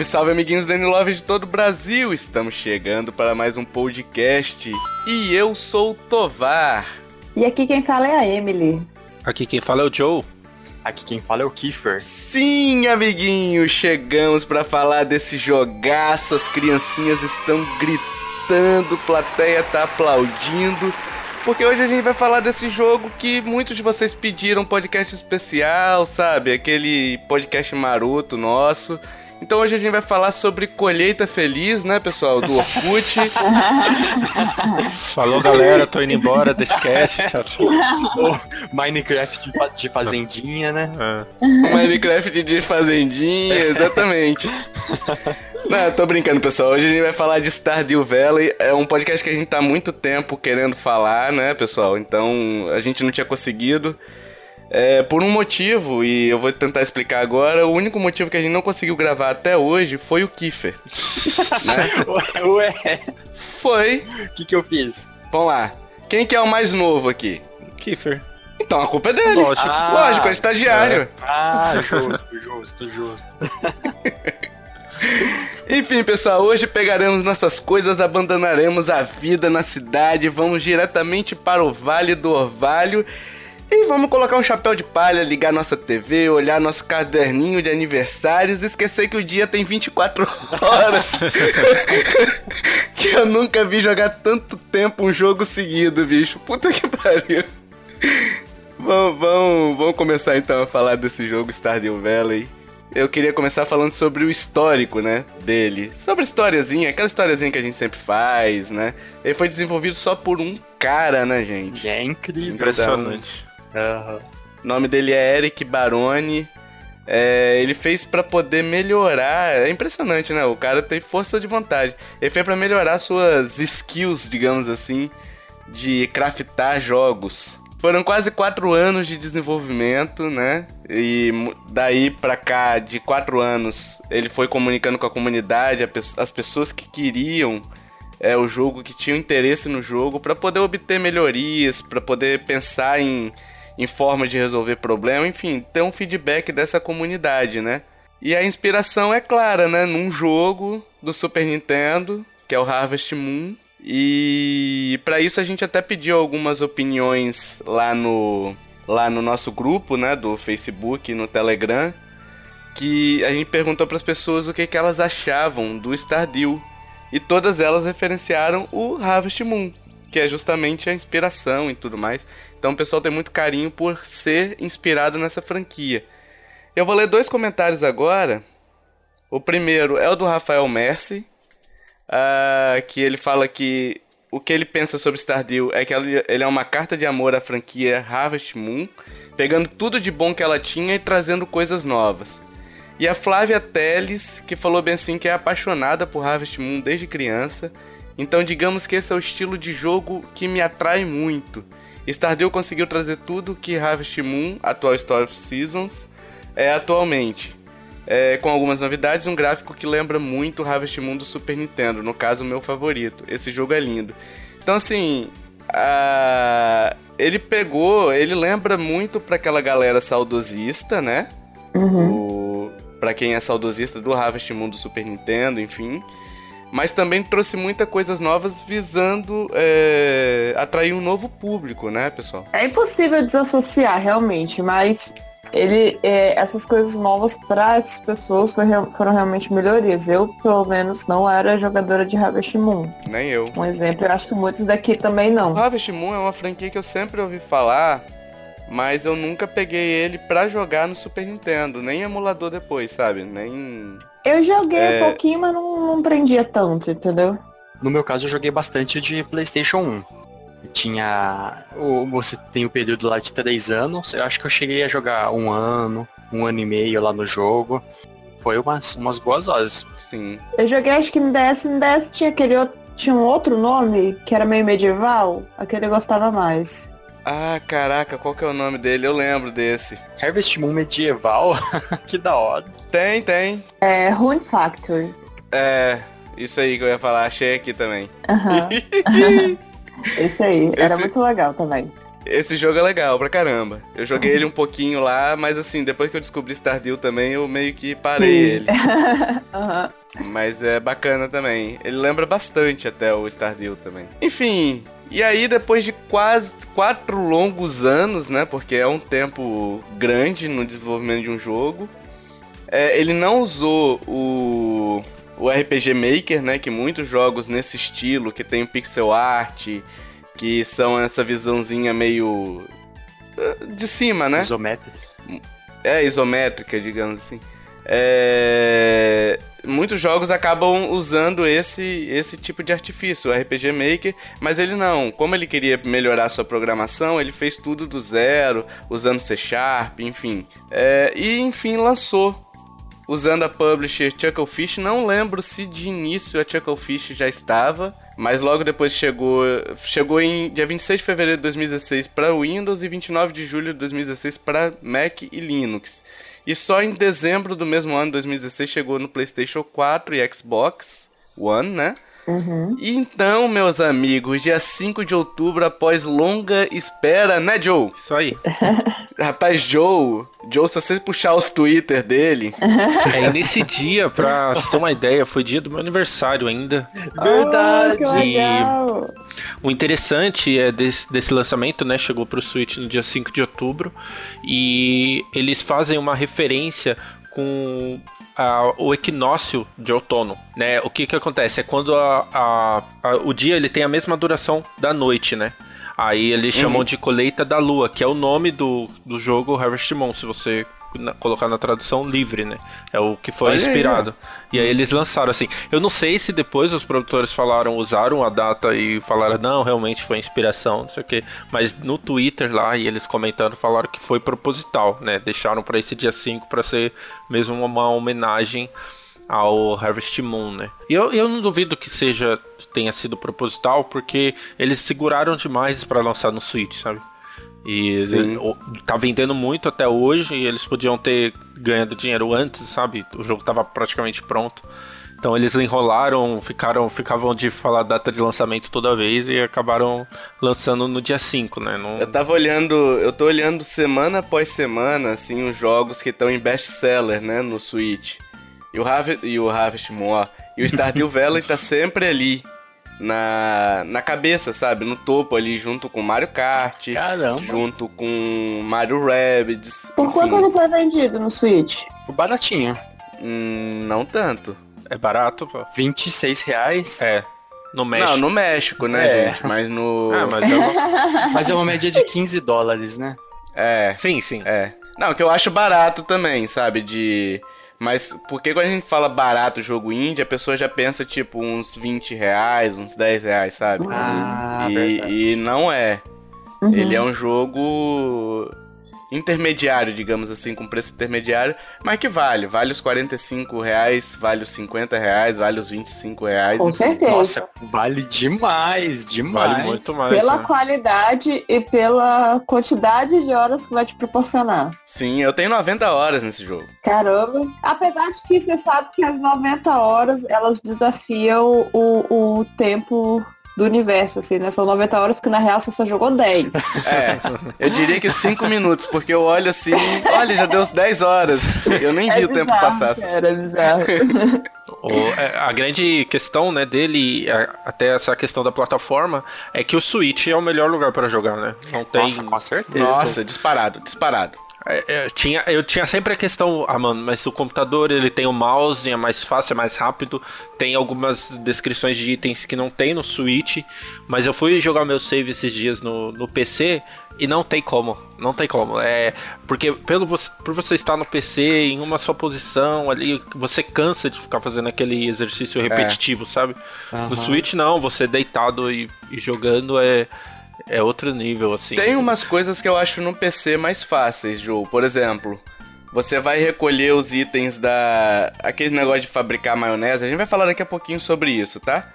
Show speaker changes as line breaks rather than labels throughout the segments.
Salve, salve, amiguinhos Danny Love de todo o Brasil! Estamos chegando para mais um podcast e eu sou o Tovar.
E aqui quem fala é a Emily.
Aqui quem fala é o Joe.
Aqui quem fala é o Kiefer.
Sim, amiguinhos, chegamos para falar desse jogaço. As criancinhas estão gritando, plateia tá aplaudindo. Porque hoje a gente vai falar desse jogo que muitos de vocês pediram podcast especial, sabe? Aquele podcast maroto nosso. Então hoje a gente vai falar sobre colheita feliz, né, pessoal, do Orkut.
Falou, galera, tô indo embora desse cast.
Ou Minecraft de, de fazendinha, né?
É. Minecraft de fazendinha, exatamente. Não, tô brincando, pessoal. Hoje a gente vai falar de Stardew Valley. É um podcast que a gente tá há muito tempo querendo falar, né, pessoal? Então a gente não tinha conseguido. É, por um motivo, e eu vou tentar explicar agora, o único motivo que a gente não conseguiu gravar até hoje foi o Kiffer.
né? Ué,
Foi.
o que que eu fiz?
Vamos lá. Quem que é o mais novo aqui?
Kiefer.
Então a culpa é dele.
Lógico.
Ah,
Lógico, é estagiário.
Ah, justo, justo, justo.
Enfim, pessoal, hoje pegaremos nossas coisas, abandonaremos a vida na cidade, vamos diretamente para o Vale do Orvalho e vamos colocar um chapéu de palha, ligar nossa TV, olhar nosso caderninho de aniversários e esquecer que o dia tem 24 horas. que eu nunca vi jogar tanto tempo um jogo seguido, bicho. Puta que pariu. Vamos, vamos, vamos começar então a falar desse jogo Stardew Valley. Eu queria começar falando sobre o histórico, né, dele. Sobre a historiazinha, aquela historiazinha que a gente sempre faz, né? Ele foi desenvolvido só por um cara, né, gente?
É incrível.
Impressionante.
Aham.
O nome dele é Eric Baroni. É, ele fez pra poder melhorar. É impressionante, né? O cara tem força de vontade. Ele fez pra melhorar suas skills, digamos assim, de craftar jogos. Foram quase quatro anos de desenvolvimento, né? E daí pra cá, de quatro anos, ele foi comunicando com a comunidade, as pessoas que queriam é, o jogo, que tinham interesse no jogo, pra poder obter melhorias, pra poder pensar em, em formas de resolver problema, enfim, ter um feedback dessa comunidade, né? E a inspiração é clara, né? Num jogo do Super Nintendo, que é o Harvest Moon. E para isso a gente até pediu algumas opiniões lá no lá no nosso grupo, né, do Facebook, no Telegram, que a gente perguntou para as pessoas o que, que elas achavam do Stardew. E todas elas referenciaram o Harvest Moon, que é justamente a inspiração e tudo mais. Então o pessoal tem muito carinho por ser inspirado nessa franquia. Eu vou ler dois comentários agora. O primeiro é o do Rafael Mercy, ah, que ele fala que o que ele pensa sobre Stardew é que ele é uma carta de amor à franquia Harvest Moon, pegando tudo de bom que ela tinha e trazendo coisas novas. E a Flávia Teles, que falou bem assim que é apaixonada por Harvest Moon desde criança, então digamos que esse é o estilo de jogo que me atrai muito. Stardew conseguiu trazer tudo que Harvest Moon, atual Story of Seasons, é atualmente. É, com algumas novidades, um gráfico que lembra muito Harvest Moon do Super Nintendo, no caso o meu favorito. Esse jogo é lindo. Então assim, a- ele pegou, ele lembra muito pra aquela galera saudosista, né? O... Pra quem é saudosista do Harvest Moon do Super Nintendo, enfim. Mas também trouxe muitas coisas novas visando é, atrair um novo público, né, pessoal?
É impossível desassociar realmente, mas ele, é, essas coisas novas para essas pessoas foi real- foram realmente melhorias. Eu, pelo menos, não era jogadora de Harvest Moon.
Nem eu.
Um exemplo, eu acho que muitos daqui também
O
não.
Harvest Moon é uma franquia que eu sempre ouvi falar, mas eu nunca peguei ele pra jogar no Super Nintendo, nem emulador depois, sabe? Nem.
Eu joguei
É.
um pouquinho, mas não, não prendia tanto, entendeu?
No meu caso, eu joguei bastante de PlayStation 1. Tinha. o- Você tem o período lá de 3 anos. Eu acho que eu cheguei a jogar um ano, um ano e meio lá no jogo. Foi umas, umas boas horas.
Sim.
Eu joguei acho que no DS, no DS tinha aquele outro, tinha um outro nome que era meio medieval, aquele eu gostava mais.
Ah, caraca, qual que é o nome dele? Eu lembro desse.
Harvest Moon medieval, que da hora.
Tem, tem.
É Rune Factory.
É. Isso aí que eu ia falar, achei aqui também.
Aham. Esse aí, era
Esse-
muito legal também.
Esse jogo é legal pra caramba. Eu joguei ele um pouquinho lá, mas assim, depois que eu descobri Stardew também, eu meio que parei ele.
Aham.
Mas é bacana também. Ele lembra bastante até o Stardew também. Enfim, e aí depois de quase quatro longos anos, né? Porque é um tempo grande no desenvolvimento de um jogo. é, ele não usou o, o RPG Maker, né? Que muitos jogos nesse estilo, que tem pixel art, que são essa visãozinha meio eh, de cima, né?
Isométrico.
É, isométrica, digamos assim. É, Muitos jogos acabam usando esse, esse tipo de artifício, o RPG Maker, mas ele não. Como ele queria melhorar sua programação, ele fez tudo do zero, usando C Sharp, enfim. É, e enfim, lançou. Usando a publisher Chucklefish, não lembro se de início a Chucklefish já estava, mas logo depois chegou, chegou em dia 26 de fevereiro de 2016 para Windows e 29 de julho de 2016 para Mac e Linux. E só em dezembro do mesmo ano, 2016, chegou no PlayStation 4 e Xbox One, né?
Uhum.
Então, meus amigos, dia 5 de outubro, após longa espera, né, Joe?
Isso aí.
Rapaz, Joe, Joe, se você puxar os Twitter dele,
É, e nesse dia, pra você ter uma ideia, foi dia do meu aniversário ainda.
Ah, que
E-
legal.
O interessante é desse, desse lançamento, né? Chegou pro Switch no dia 5 de outubro. E eles fazem uma referência com a- o equinócio de outono, né? O que que acontece? É quando a- a- o dia ele tem a mesma duração da noite, né? Aí eles chamam de colheita da lua, que é o nome do, do jogo Harvest Moon, se você na- colocar na tradução livre, né? É o que foi
Olha aí,
inspirado. E aí eles lançaram assim. Eu não sei se depois os produtores falaram, usaram a data e falaram, não, realmente foi inspiração, não sei o quê. Mas no Twitter lá, e eles comentando, falaram que foi proposital, né? Deixaram pra esse dia 5 pra ser mesmo uma homenagem ao Harvest Moon, né? E eu, eu não duvido que seja tenha sido proposital, porque eles seguraram demais pra lançar no Switch, sabe? E
Sim.
tá vendendo muito até hoje e eles podiam ter ganhado dinheiro antes, sabe? O jogo tava praticamente pronto. Então eles enrolaram, ficaram, ficavam de falar data de lançamento toda vez e acabaram lançando no dia 5, né? Não-
eu tava olhando, eu tô olhando semana após semana, assim, os jogos que estão em best-seller, né, no Switch. E o, Harvest, e o Harvest Moon, ó. E o Stardew Valley tá sempre ali, na, na cabeça, sabe? No topo ali, junto com Mario Kart,
Caramba.
junto com Mario Rabbids.
Por quanto
enfim.
ele foi vendido no Switch?
Foi baratinho.
Hum, não tanto.
É barato, pô.
26 reais.
É. No México.
Não, no México, né,
É.
gente? Mas no...
Ah, mas é uma...
Mas é uma média de 15 dólares, né?
É,
Sim, sim.
É. Não, que eu acho barato também, sabe? De. Mas porque quando a gente fala barato jogo indie, a pessoa já pensa tipo uns 20 reais, uns 10 reais, sabe?
Ah,
e, e não é.
Uhum.
Ele é um jogo intermediário, digamos assim, com preço intermediário, mas que vale. Vale os 45 reais, vale os 50 reais, vale os 25 reais.
Com certeza.
Nossa, vale demais, demais.
Vale muito mais.
Pela
né?
qualidade e pela quantidade de horas que vai te proporcionar.
Sim, eu tenho 90 horas nesse jogo.
Caramba. Apesar de que você sabe que as 90 horas, elas desafiam o, o tempo do universo, assim, né? São 90 horas que na real você só jogou 10.
É, eu diria que 5 minutos, porque eu olho assim, olha, já deu uns 10 horas. Eu nem vi
É
o tempo
bizarro,
passar.
Cara, é bizarro.
O- é, a grande questão, né, dele, a- até essa questão da plataforma, é que o Switch é o melhor lugar para jogar, né? Não tem.
Nossa, com certeza.
Nossa, disparado, disparado.
É, é, tinha, eu tinha sempre a questão, ah, mano, mas o computador ele tem o mouse, é mais fácil, é mais rápido, tem algumas descrições de itens que não tem no Switch, mas eu fui jogar meu save esses dias no, no PC e não tem como, não tem como. É porque pelo por você estar no PC em uma só posição ali, você cansa de ficar fazendo aquele exercício repetitivo, sabe? No
Aham.
Switch não, você deitado e, e jogando é é outro nível assim.
Tem umas coisas que eu acho no PC mais fáceis, Joe. Por exemplo, você vai recolher os itens da. aquele negócio de fabricar maionese. A gente vai falar daqui a pouquinho sobre isso, tá?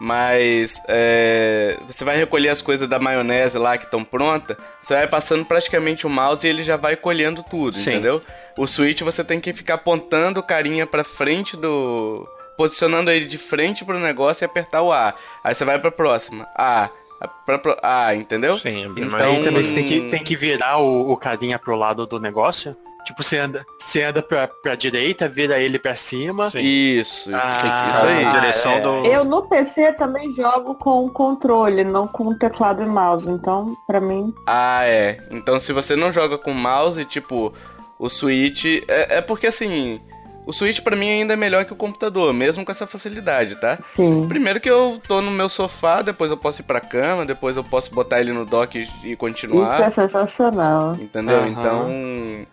Mas é, você vai recolher as coisas da maionese lá que estão prontas, você vai passando praticamente o mouse e ele já vai colhendo tudo,
Sim.
entendeu? O Switch você tem que ficar apontando o carinha pra frente do. posicionando ele de frente pro negócio e apertar o A. Aí você vai pra próxima. A. Ah, entendeu?
Sim, é
Então-
mais-
Aí também você tem que, tem que virar o, o carinha pro lado do negócio. Tipo, você anda, você anda pra, pra direita, vira ele pra cima.
Sim.
Isso,
Ah,
isso aí.
a direção
é.
do.
Eu no PC também jogo com controle, não com teclado e mouse. Então, pra mim,
Ah, é. Então se você não joga com mouse, tipo, o Switch. É, é porque assim. O Switch pra mim ainda é melhor que o computador, mesmo com essa facilidade, tá?
sim.
Primeiro que eu tô no meu sofá, depois eu posso ir pra cama, depois eu posso botar ele no dock e, continuar.
Isso é sensacional.
Entendeu?
Aham.
Então.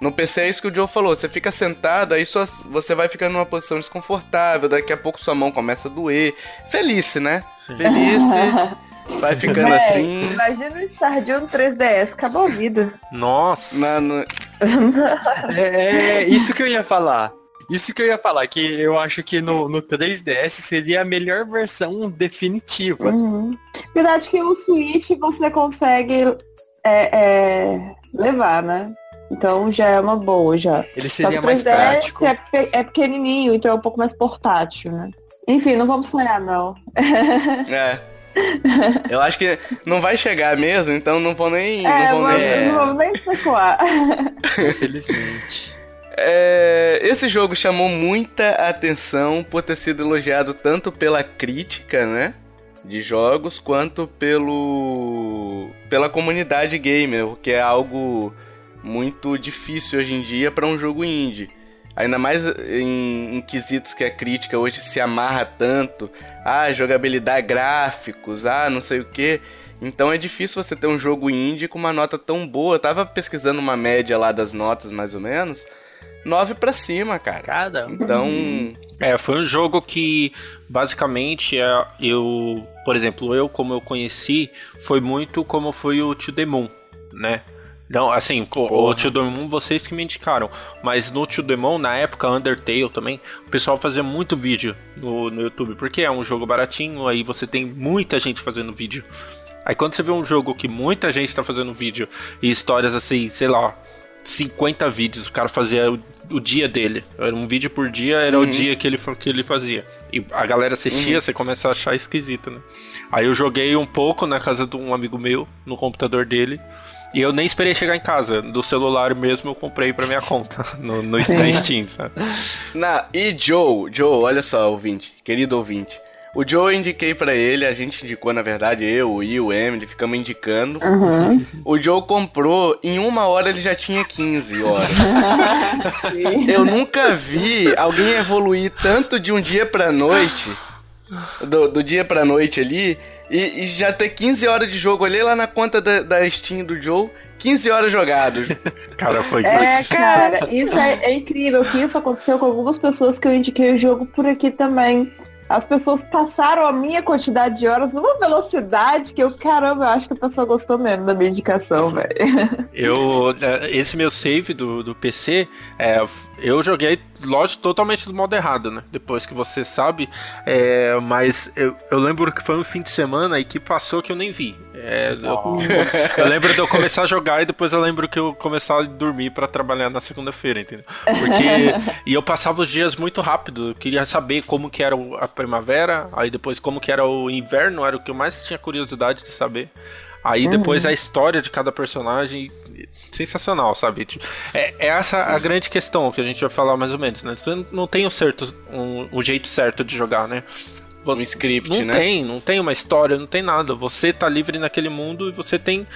No PC é isso que o Joe falou. Você fica sentado, aí sua, você vai ficando numa posição desconfortável, daqui a pouco sua mão começa a doer. Felice, né?
Sim.
Felice. vai ficando
Véi,
assim.
Imagina o Stardew no 3DS, acabou a vida.
Nossa!
Na, no-
É, é isso que eu ia falar. Isso que eu ia falar, que eu acho que no, no 3DS seria a melhor versão definitiva.
Uhum. Verdade que o Switch você consegue é, é, levar, né? Então já é uma boa já.
Ele
Só que
seria
o
mais
3DS
prático.
é, pe- é pequenininho, então é um pouco mais portátil, né? Enfim, não vamos sonhar não.
É. Eu acho que não vai chegar mesmo, então não vou nem.
É,
não vou
vamos-
nem...
não vamos nem especular.
Infelizmente.
É, esse jogo chamou muita atenção por ter sido elogiado tanto pela crítica, né? De jogos, quanto pelo. pela comunidade gamer, o que é algo muito difícil hoje em dia para um jogo indie. Ainda mais em, em quesitos que a crítica hoje se amarra tanto. Ah, jogabilidade, gráficos, ah, não sei o que. Então é difícil você ter um jogo indie com uma nota tão boa. Eu tava pesquisando uma média lá das notas, mais ou menos. 9 pra cima, cara.
Cara,
Então,
É, foi um jogo que basicamente é, eu, por exemplo, eu como eu conheci, foi muito como foi o To The Moon, né? Não, assim, o, o
Porra.
To The Moon vocês que me indicaram, mas no To The Moon, na época, Undertale também, o pessoal fazia muito vídeo no, no YouTube, porque é um jogo baratinho, aí você tem muita gente fazendo vídeo. Aí quando você vê um jogo que muita gente tá fazendo vídeo e histórias assim, sei lá, 50 vídeos, o cara fazia o, o dia dele. Era um vídeo por dia, era o dia que ele, que ele fazia. E a galera assistia, você começa a achar esquisito, né? Aí eu joguei um pouco na casa de um amigo meu, no computador dele. E eu nem esperei chegar em casa. Do celular mesmo eu comprei pra minha conta, no, no, na Steam, sabe?
na, e Joe, Joe, olha só, ouvinte, querido ouvinte. O Joe eu indiquei pra ele, a gente indicou, na verdade, eu, o Will, o Emily, ficamos indicando.
Uhum.
O Joe comprou, em uma hora ele já tinha 15 horas. Eu nunca vi alguém evoluir tanto de um dia pra noite, do, do dia pra noite ali, e, e já ter 15 horas de jogo. Olhei lá na conta da, da Steam do Joe, 15 horas jogadas.
Cara, foi.
É, cara, isso é, é incrível que isso aconteceu com algumas pessoas que eu indiquei o jogo por aqui também. As pessoas passaram a minha quantidade de horas numa velocidade que eu, caramba, eu acho que a pessoa gostou mesmo da minha indicação, velho.
Eu, é, esse meu save do, do PC, é, eu joguei, lógico, totalmente do modo errado, né? Depois que você sabe, é, mas eu, eu lembro que foi um fim de semana e que passou que eu nem vi. É, eu, eu lembro de eu começar a jogar e depois eu lembro que eu começar a dormir pra trabalhar na segunda-feira, entendeu? Porque e eu passava os dias muito rápido. Eu queria saber como que era a primavera, aí depois como que era o inverno, era o que eu mais tinha curiosidade de saber. Aí depois a história de cada personagem, sensacional, sabe? Tipo, É, é essa a grande questão que a gente vai falar mais ou menos, né? Você não tem o certo, um, um jeito certo de jogar, né?
Um script,
não
né?
tem, não tem uma história, não tem nada. Você tá livre naquele mundo e você tem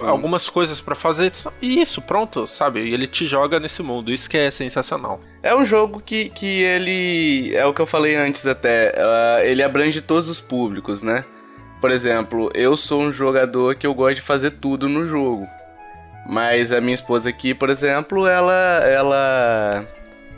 algumas coisas pra fazer. E isso, pronto, sabe? E ele te joga nesse mundo. Isso que é sensacional.
É um jogo que, que ele. É o que eu falei antes até. ah, ele abrange todos os públicos, né? Por exemplo, eu sou um jogador que eu gosto de fazer tudo no jogo. Mas a minha esposa aqui, por exemplo, ela. ela.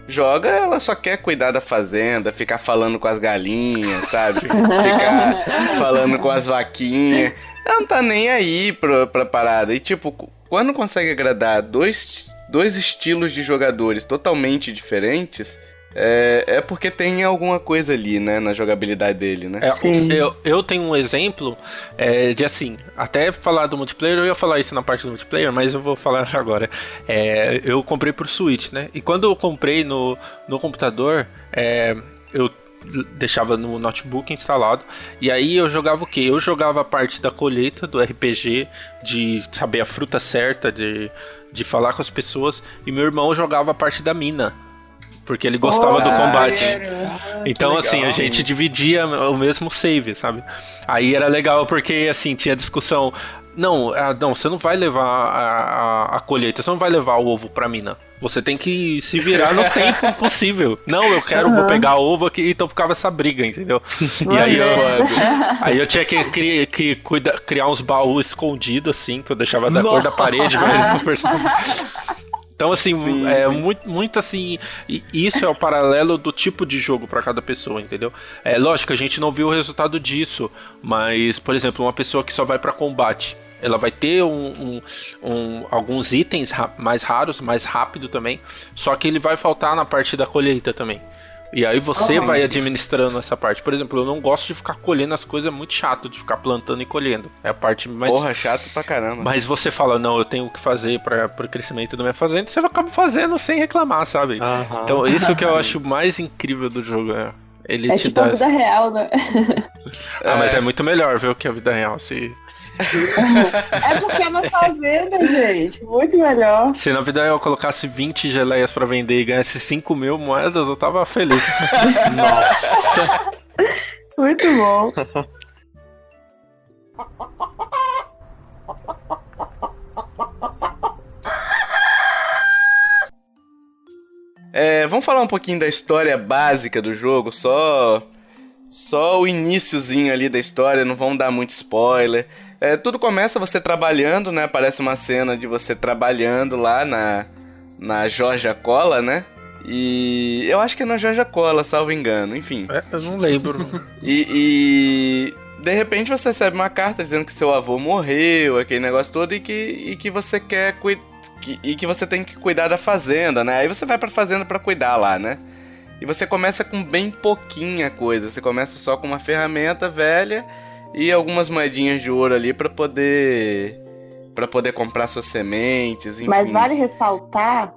Joga, ela só quer cuidar da fazenda, ficar falando com as galinhas, sabe? Ficar falando com as vaquinhas. Ela não tá nem aí pra, pra parada. E tipo, quando consegue agradar dois, dois estilos de jogadores totalmente diferentes, é, é porque tem alguma coisa ali, né, na jogabilidade dele, né?
É,
Sim.
eu, eu tenho um exemplo é, de assim, até falar do multiplayer, eu ia falar isso na parte do multiplayer, mas eu vou falar agora. É, eu comprei por Switch, né? E quando eu comprei no, no computador, é, eu deixava no notebook instalado. E aí eu jogava o quê? Eu jogava a parte da colheita do RPG, de saber a fruta certa, de, de falar com as pessoas. E meu irmão jogava a parte da mina. Porque ele gostava oh, do combate. Ah, então, assim, a gente dividia o mesmo save, sabe? Aí era legal porque, assim, tinha discussão. Não, ah, não, você não vai levar a, a, a, colheita, você não vai levar o ovo pra mina. Você tem que se virar no tempo possível. Não, eu quero, uhum. vou pegar ovo aqui, então ficava essa briga, entendeu? e aí eu, aí eu tinha que, criar, que cuida, criar uns baús escondidos, assim, que eu deixava da Nossa. cor da parede, mas Então, assim, sim, é sim. Muito, muito assim. Isso é o paralelo do tipo de jogo para cada pessoa, entendeu? É lógico, a gente não viu o resultado disso, mas, por exemplo, uma pessoa que só vai para combate ela vai ter um, um, um, alguns itens mais raros, mais rápido também. Só que ele vai faltar na parte da colheita também. E aí você oh, vai administrando essa parte. Por exemplo, eu não gosto de ficar colhendo as coisas, é muito chato de ficar plantando e colhendo. É a parte mais.
Porra, chato pra caramba.
Mas você fala, não, eu tenho o que fazer para o crescimento da minha fazenda, você vai acabar fazendo sem reclamar, sabe? Então, isso que eu acho mais incrível do jogo. É, ele
é
te
tipo
dá.
a vida real, né?
ah, mas é muito melhor, viu, que a vida real. Se
é porque é uma fazenda, gente. Muito melhor.
Se na vida eu colocasse 20 geleias pra vender e ganhasse 5 mil moedas, eu tava feliz.
Nossa. Muito bom.
É, vamos falar um pouquinho da história básica do jogo, só só o iníciozinho ali da história, não vamos dar muito spoiler. É, tudo começa você trabalhando, né? Aparece uma cena de você trabalhando lá na, na Georgia Cola, né? E eu acho que é na Georgia Cola, salvo engano, enfim.
É, eu não lembro.
e, e, de repente você recebe uma carta dizendo que seu avô morreu, aquele negócio todo, e que, e que você quer cuidar. E que você tem que cuidar da fazenda, né? Aí você vai pra fazenda para cuidar lá, né? E você começa com bem pouquinha coisa. Você começa só com uma ferramenta velha e algumas moedinhas de ouro ali para poder para poder comprar suas sementes, enfim.
Mas vale ressaltar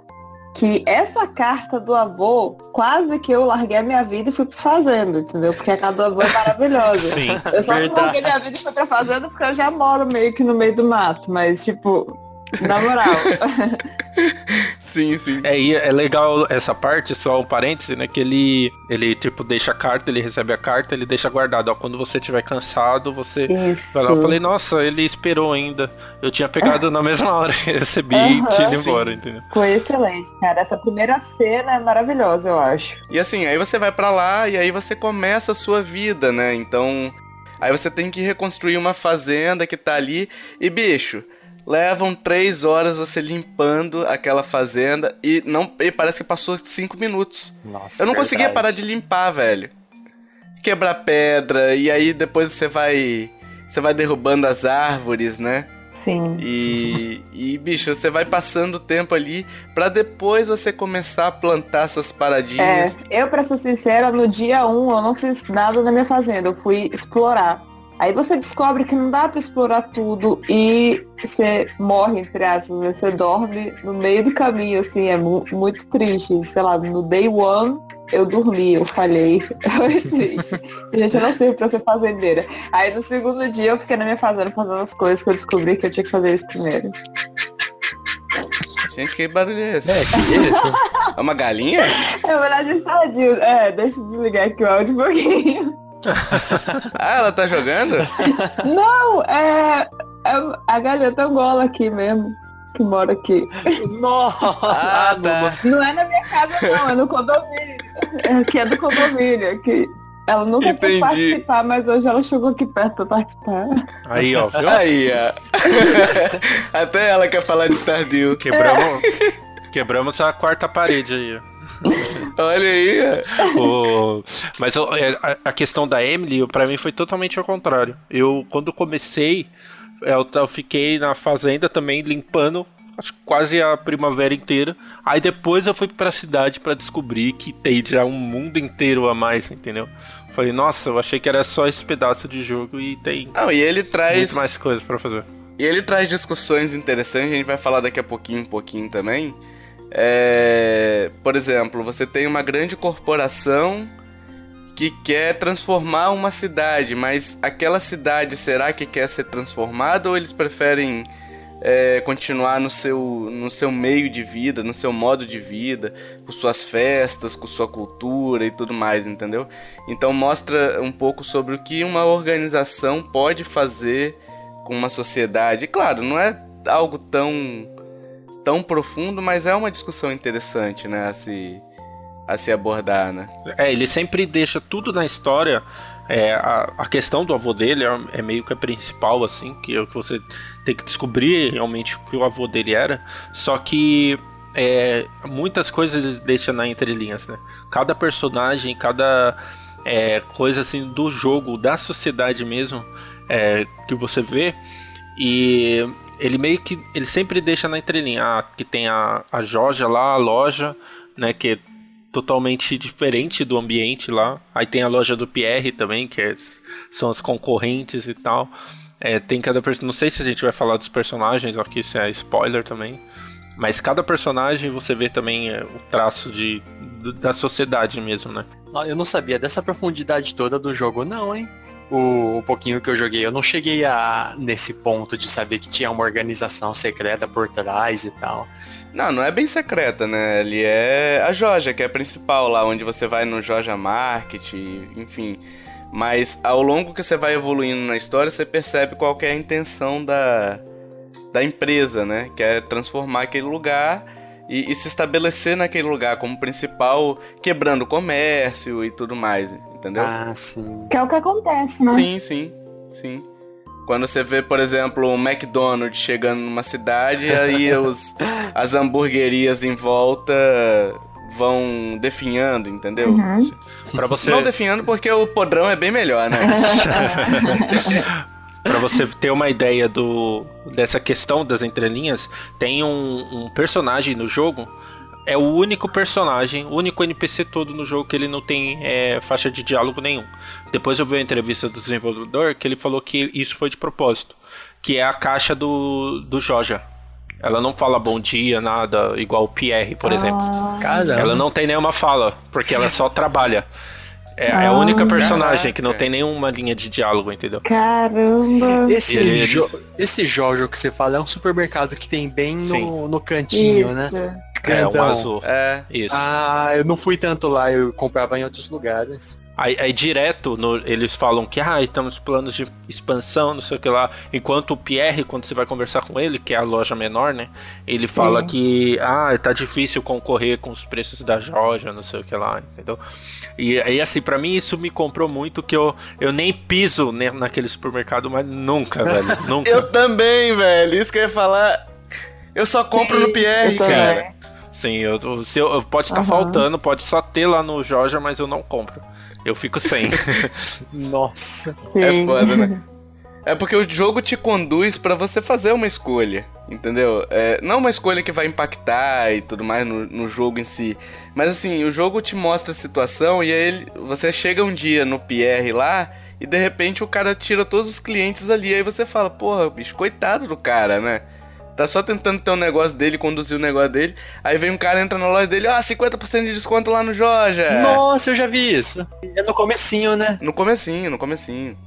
que essa carta do avô, quase que eu larguei a minha vida e fui pra fazenda, entendeu? Porque a carta do avô é maravilhosa.
Sim,
eu só verdade. larguei minha vida e fui pra fazenda porque eu já moro meio que no meio do mato, mas tipo, na moral.
sim, sim.
É, e é legal essa parte, só um parêntese, né? Que ele, ele, tipo, deixa a carta, ele recebe a carta, ele deixa guardado. Ó, quando você estiver cansado, você
Isso. vai
lá. Eu falei, nossa, ele esperou ainda. Eu tinha pegado na mesma hora, recebi uhum, e tinha ido embora, entendeu?
Foi excelente, cara. Essa primeira cena é maravilhosa, eu acho.
E assim, aí você vai para lá e aí você começa a sua vida, né? Então. Aí você tem que reconstruir uma fazenda que tá ali. E, bicho, levam três horas você limpando aquela fazenda e não e parece que passou cinco minutos.
Nossa,
Eu não verdade. conseguia parar de limpar, velho. Quebrar pedra e aí depois você vai você vai derrubando as árvores, né?
Sim.
E, e bicho, você vai passando o tempo ali para depois você começar a plantar suas paradinhas.
É, eu, pra ser sincera, no dia 1 um, eu não fiz nada na minha fazenda, eu fui explorar. Aí você descobre que não dá para explorar tudo e você morre, entre aspas, né? você dorme no meio do caminho, assim, é mu muito triste. Sei lá, no day one eu dormi, eu falhei. Foi triste. Gente, eu não sei pra ser fazendeira. Aí no segundo dia eu fiquei na minha fazenda fazendo as coisas que eu descobri que eu tinha que fazer isso primeiro.
Gente, que barulho é esse? É, que é isso? É uma galinha?
É verdade, estadio. É, deixa eu desligar aqui o áudio um pouquinho
ah, ela tá jogando?
Não, é, é a galeta Angola aqui mesmo, que mora aqui.
Nossa!
Ah, tá.
Não é na minha casa, não, é no condomínio. É, que é do condomínio, aqui. Ela nunca Entendi. quis participar, mas hoje ela chegou aqui perto pra participar.
Aí, ó, viu?
Aí, ó. Até ela quer falar de Stardew.
Quebramos, quebramos a quarta parede aí, ó.
Olha aí.
O... Mas é, a, questão da Emily, para mim, foi totalmente ao contrário. Eu, quando comecei, eu, eu fiquei na fazenda também limpando acho quase a primavera inteira. Aí depois eu fui pra cidade para descobrir que tem já um mundo inteiro a mais, entendeu? Falei, nossa, eu achei que era só esse pedaço de jogo e tem.
Não, e ele traz.
Muito mais coisas para fazer.
E ele traz discussões interessantes, a gente vai falar daqui a pouquinho, um pouquinho também. É, por exemplo, você tem uma grande corporação que quer transformar uma cidade, mas aquela cidade será que quer ser transformada ou eles preferem é, continuar no seu, no seu meio de vida, no seu modo de vida, com suas festas, com sua cultura e tudo mais, entendeu? Então mostra um pouco sobre o que uma organização pode fazer com uma sociedade. Claro, não é algo tão tão profundo, mas é uma discussão interessante, né, a se, a se abordar, né?
É, ele sempre deixa tudo na história é, a, a, questão do avô dele é, é, meio que a principal, assim, que, é que você tem que descobrir realmente o que o avô dele era. Só que é, muitas coisas ele deixa na entrelinhas, né? Cada personagem, cada é, coisa assim do jogo, da sociedade mesmo, é, que você vê. E ele meio que. Ele sempre deixa na entrelinha. Ah, que tem a, a Georgia lá, a loja, né? Que totalmente diferente do ambiente lá. Aí tem a loja do Pierre também, que é, são as concorrentes e tal. É, tem cada personagem. Não sei se a gente vai falar dos personagens aqui, se é spoiler também. Mas cada personagem você vê também é, o traço de, da sociedade mesmo, né?
Eu não sabia dessa profundidade toda do jogo, não, hein? O, o pouquinho que eu joguei, eu não cheguei a nesse ponto de saber que tinha uma organização secreta por trás e tal.
Não, não é bem secreta, né? Ele é a Joja, que é a principal lá, onde você vai no Joja Market, enfim. Mas ao longo que você vai evoluindo na história, você percebe qual é a intenção da, da empresa, né? Que é transformar aquele lugar e, e se estabelecer naquele lugar como principal, quebrando o comércio e tudo mais, entendeu?
Ah, sim.
Que é o que acontece, né?
Sim, sim, sim. Quando você vê, por exemplo, um McDonald's chegando numa cidade, aí os, as hamburguerias em volta vão definhando, entendeu?
Uhum.
Para você
Não definhando porque o podrão é bem melhor, né?
Para você ter uma ideia do dessa questão das entrelinhas, tem um, um personagem no jogo é o único personagem, o único NPC todo no jogo que ele não tem é, faixa de diálogo nenhum. Depois eu vi a entrevista do desenvolvedor que ele falou que isso foi de propósito, que é a caixa do, do Joja. Ela não fala bom dia, nada, igual o Pierre, por ah, exemplo.
Caramba.
Ela não tem nenhuma fala, porque ela só trabalha. É, ah, é, a única personagem que não tem nenhuma linha de diálogo, entendeu?
Caramba!
Esse, ele... jo esse Jojo que você fala é um supermercado que tem bem no, no cantinho, né? Isso. né?
Grandão. É, um azul.
É.
Isso.
Ah, eu não fui tanto lá, eu comprava em outros lugares.
Aí, aí direto no, eles falam que ah, estamos planos de expansão, não sei o que lá. Enquanto o Pierre, quando você vai conversar com ele, que é a loja menor, né? Ele fala Sim. que ah, tá difícil concorrer com os preços da loja, não sei o que lá, entendeu? E aí assim, para mim isso me comprou muito que eu, eu nem piso naquele supermercado, mas nunca, velho. Nunca.
eu também, velho. Isso que eu ia falar. Eu só compro Sim, no Pierre, cara.
Sim, eu, se eu, pode estar uhum. faltando, pode só ter lá no Jorge, mas eu não compro. Eu fico sem.
Nossa.
Sim. É foda, né? É porque o jogo te conduz para você fazer uma escolha, entendeu? É, não uma escolha que vai impactar e tudo mais no, no, jogo em si. Mas assim, o jogo te mostra a situação e aí ele, você chega um dia no Pierre lá e de repente o cara tira todos os clientes ali. Aí você fala, porra, bicho, coitado do cara, né? Tá só tentando ter um negócio dele, conduzir o negócio dele. Aí vem um cara, entra na loja dele, ah, 50% de desconto lá no Joja.
Nossa, eu já vi isso. É no comecinho, né?
No comecinho, no comecinho.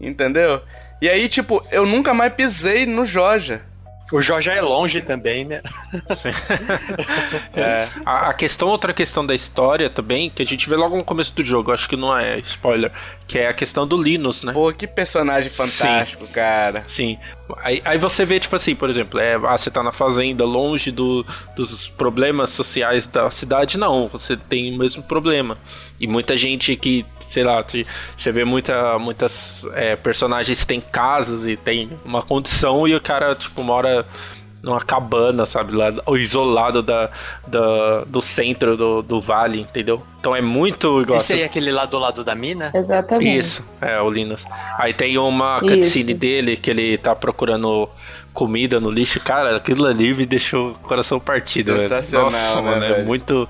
Entendeu? E aí, tipo, eu nunca mais pisei no Joja.
O Jorge é longe também, né?
é. a, a, questão, outra questão da história também, que a gente vê logo no começo do jogo, acho que não é spoiler, que é a questão do Linus, né?
Pô, que personagem fantástico,
Sim.
cara.
Sim. Aí, aí você vê, tipo assim, por exemplo, é, ah, você tá na fazenda, longe do, dos problemas sociais da cidade, não, você tem o mesmo problema. E muita gente que sei lá, você vê muita, muitas é, personagens que têm casas e tem uma condição e o cara, tipo, mora numa cabana, sabe? Lá isolado da, da, do centro do, do vale, entendeu? Então é muito igual.
Esse aí é aquele lá do lado da mina?
Exatamente.
Isso, é o Linus. Aí tem uma cutscene dele que ele tá procurando comida no lixo. Cara, aquilo ali me deixou o coração partido.
Sensacional, Nossa, né, mano,
é muito.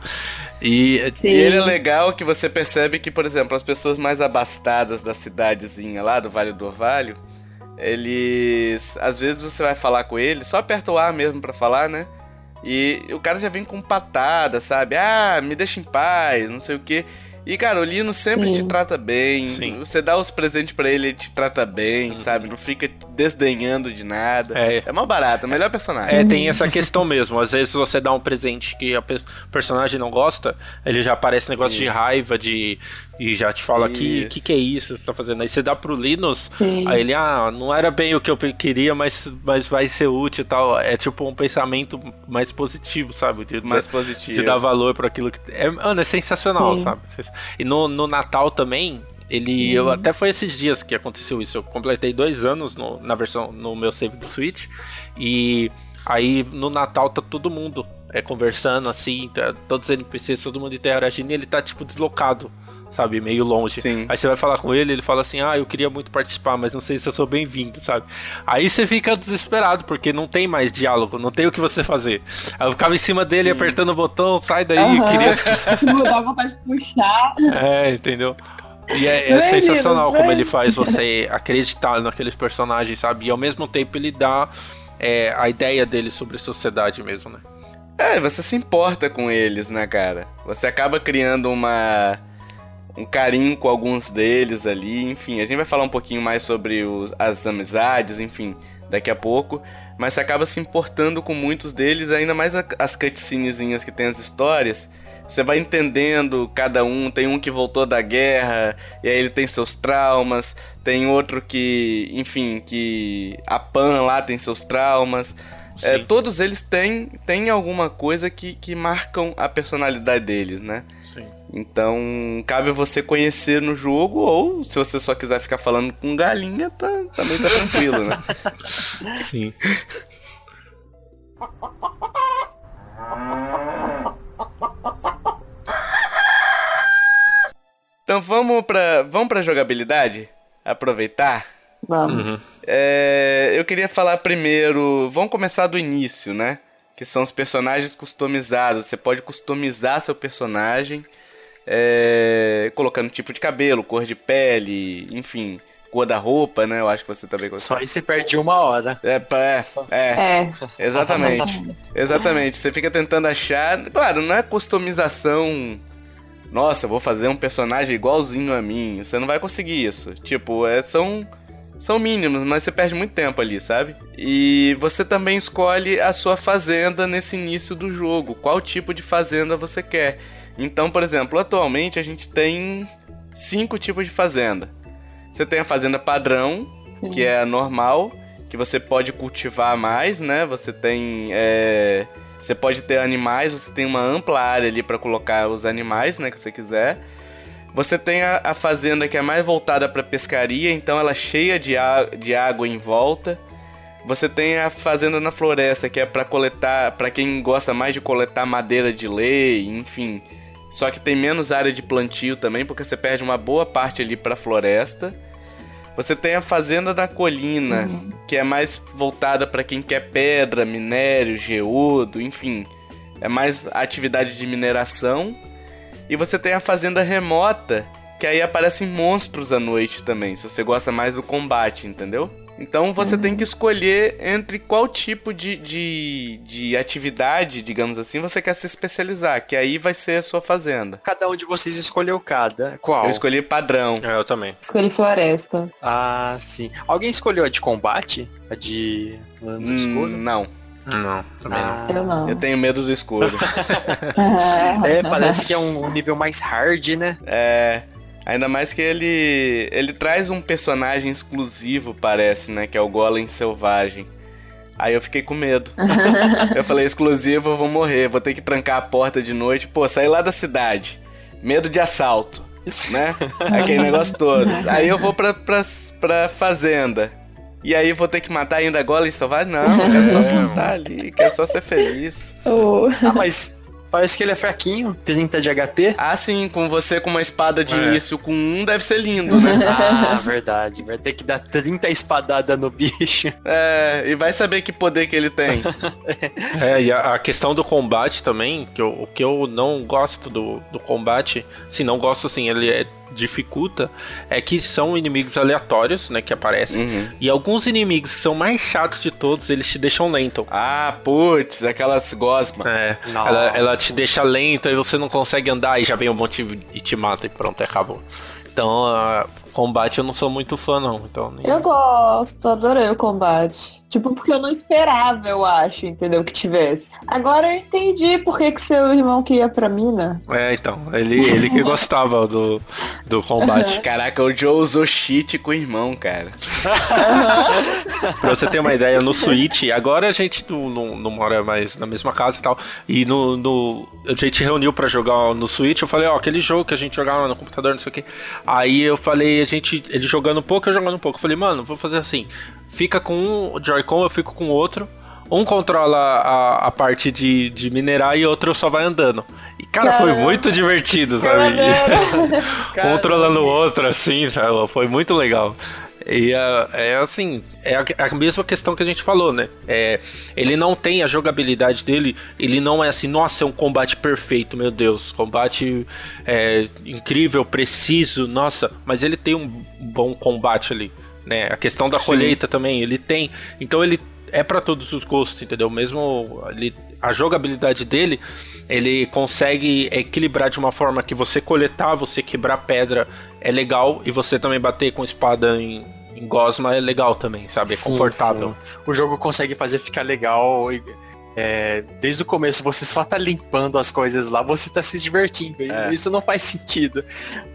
E,
e, ele é legal que você percebe que, por exemplo, as pessoas mais abastadas da cidadezinha lá, do Vale do Orvalho, eles. Às vezes você vai falar com ele, só aperta o ar mesmo para falar, né? E o cara já vem com patada, sabe? Ah, me deixa em paz, não sei o quê. E, cara, o Lino sempre
Sim.
te trata bem.
Sim.
Você dá os presentes pra ele, ele te trata bem, sabe? Não fica desdenhando de nada.
É.
É, mó barato, o melhor personagem.
É, tem essa questão mesmo. Às vezes você dá um presente que a pe- o personagem não gosta, ele já aparece negócio de
Isso.
raiva, de. E já te fala que que, que é isso que você tá fazendo. Aí você dá pro Linus,
Sim.
aí ele, ah, não era bem o que eu queria, mas, mas vai ser útil e tal. É tipo um pensamento mais positivo, sabe? De,
Mais
de
positivo.
dar valor para aquilo que. É, mano, é sensacional,
Sim.
sabe? E no, no Natal também. Ele, eu até foi esses dias que aconteceu isso. Eu completei dois anos no, na versão no meu save do Switch e aí no Natal tá todo mundo é, conversando assim, tá, todos os NPCs, todo mundo interagindo e ele tá tipo deslocado, sabe, meio longe.
Sim.
Aí você vai falar com ele, ele fala assim: "Ah, eu queria muito participar, mas não sei se eu sou bem-vindo", sabe? Aí você fica desesperado porque não tem mais diálogo, não tem o que você fazer. Aí eu ficava em cima dele apertando o botão, sai daí, eu
Aham.
queria
Tipo, dá vontade de puxar.
é, entendeu? E é, é
Vem,
sensacional como
vem.
ele faz você acreditar naqueles personagens, sabe? E ao mesmo tempo ele dá é, a ideia dele sobre sociedade mesmo, né?
É, você se importa com eles, né, cara? Você acaba criando uma um carinho com alguns deles ali, enfim, a gente vai falar um pouquinho mais sobre os- as amizades, enfim, daqui a pouco, mas você acaba se importando com muitos deles, ainda mais a- as cutscenezinhas que tem as histórias. Você vai entendendo cada um, tem um que voltou da guerra, e aí ele tem seus traumas, tem outro que, enfim, que a Pan lá tem seus traumas. É, todos eles têm, têm alguma coisa que, que marcam a personalidade deles, né?
Sim.
Então, cabe você conhecer no jogo, ou se você só quiser ficar falando com galinha, tá, também tá tranquilo, né?
Sim.
Então vamos pra, vamos pra jogabilidade? Aproveitar?
Vamos.
Uhum.
É, eu queria falar primeiro. Vamos começar do início, né? Que são os personagens customizados. Você pode customizar seu personagem, é, colocando tipo de cabelo, cor de pele, enfim, cor da roupa, né? Eu acho que você também
Só
consegue.
aí você perde uma hora.
É, é, é,
É.
exatamente. Exatamente. Você fica tentando achar. Claro, não é customização. Nossa, eu vou fazer um personagem igualzinho a mim. Você não vai conseguir isso. Tipo, é, são. São mínimos, mas você perde muito tempo ali, sabe? E você também escolhe a sua fazenda nesse início do jogo. Qual tipo de fazenda você quer. Então, por exemplo, atualmente a gente tem cinco tipos de fazenda. Você tem a fazenda padrão,
Sim.
que é a normal, que você pode cultivar mais, né? Você tem. é, Você pode ter animais, você tem uma ampla área ali para colocar os animais, né? Que você quiser. Você tem a, a fazenda que é mais voltada para pescaria, então ela é cheia de, de água em volta. Você tem a fazenda na floresta, que é para coletar, para quem gosta mais de coletar madeira de lei, enfim. Só que tem menos área de plantio também, porque você perde uma boa parte ali para floresta. Você tem a fazenda na colina, que é mais voltada para quem quer pedra, minério, geodo, enfim. É mais atividade de mineração. E você tem a fazenda remota, que aí aparecem monstros à noite também, se você gosta mais do combate, entendeu? Então você tem que escolher entre qual tipo de, de, de atividade, digamos assim, você quer se especializar, que aí vai ser a sua fazenda.
Cada um de vocês escolheu cada. Qual?
Eu escolhi padrão.
É, eu também.
Escolhi floresta.
Ah, sim. Alguém escolheu a de combate? A de no
Hum,
escuro?
não,
Não, também
Ah,
Eu não.
eu tenho medo do escuro.
É, parece que é um nível mais hard, né?
É. Ainda mais que ele. Ele traz um personagem exclusivo, parece, né? Que é o Golem Selvagem. Aí eu fiquei com medo. eu falei, exclusivo, eu vou morrer. Vou ter que trancar a porta de noite. Pô, sair lá da cidade. Medo de assalto. Né? Aquele negócio todo. Aí eu vou pra, pra, pra fazenda. E aí vou ter que matar ainda a Golem Selvagem? Não, eu quero só
É,
plantar ali. Quero só ser feliz.
Oh.
Ah, mas parece que ele é fraquinho. 30 de HP.
Ah, sim, com você com uma espada de
É.
início com um deve ser lindo, né?
Ah, verdade. Vai ter que dar 30 espadadas no bicho.
É, e vai saber que poder que ele tem.
É, e a, a questão do combate também, que eu, o que eu não gosto do, do combate, se não gosto assim, ele é dificulta é que são inimigos aleatórios, né, que aparecem. Uhum. E alguns inimigos que são mais chatos de todos, eles te deixam lento.
Ah, putz, aquelas gosmas.
É, ela, ela, te deixa lento e você não consegue andar e já vem um monte e te mata e pronto, acabou. Então, uh, combate eu não sou muito fã, não. Então,
nem... Eu gosto, adorei o combate. Tipo, porque eu não esperava, eu acho, entendeu? Que tivesse. Agora eu entendi por que, que seu irmão queria pra mina.
É, então. Ele, ele que gostava do, do combate.
Uhum. Caraca, o Joe usou cheat com o irmão, cara.
Uhum. pra você ter uma ideia, no Switch, agora a gente não, não, não, mora mais na mesma casa e tal. E no, no. A gente reuniu pra jogar no Switch. Eu falei, ó, aquele jogo que a gente jogava no computador, não sei o quê. Aí eu falei, a gente. Ele jogando um pouco, eu jogando um pouco. Eu falei, mano, vou fazer assim fica com um Joy-Con, eu fico com o outro. Um controla a, a parte de, de minerar e outro só vai andando. E, cara, Caramba. foi muito divertido, sabe? Controlando o outro, assim, sabe? foi muito legal. E é, é assim, é a, a, mesma questão que a gente falou, né? É, ele não tem a jogabilidade dele, ele não é assim, nossa, é um combate perfeito, meu Deus, combate é, incrível, preciso, nossa, mas ele tem um bom combate ali né? A questão da colheita Sim. também, ele tem. Então ele é para todos os gostos, entendeu? Mesmo ele, a jogabilidade dele, ele consegue equilibrar de uma forma que você coletar, você quebrar pedra é legal e você também bater com espada em, em gosma é legal também, sabe? É sim, confortável. Sim.
O jogo consegue fazer ficar legal e é, desde o começo você só tá limpando as coisas lá, você tá se divertindo. É. Isso não faz sentido.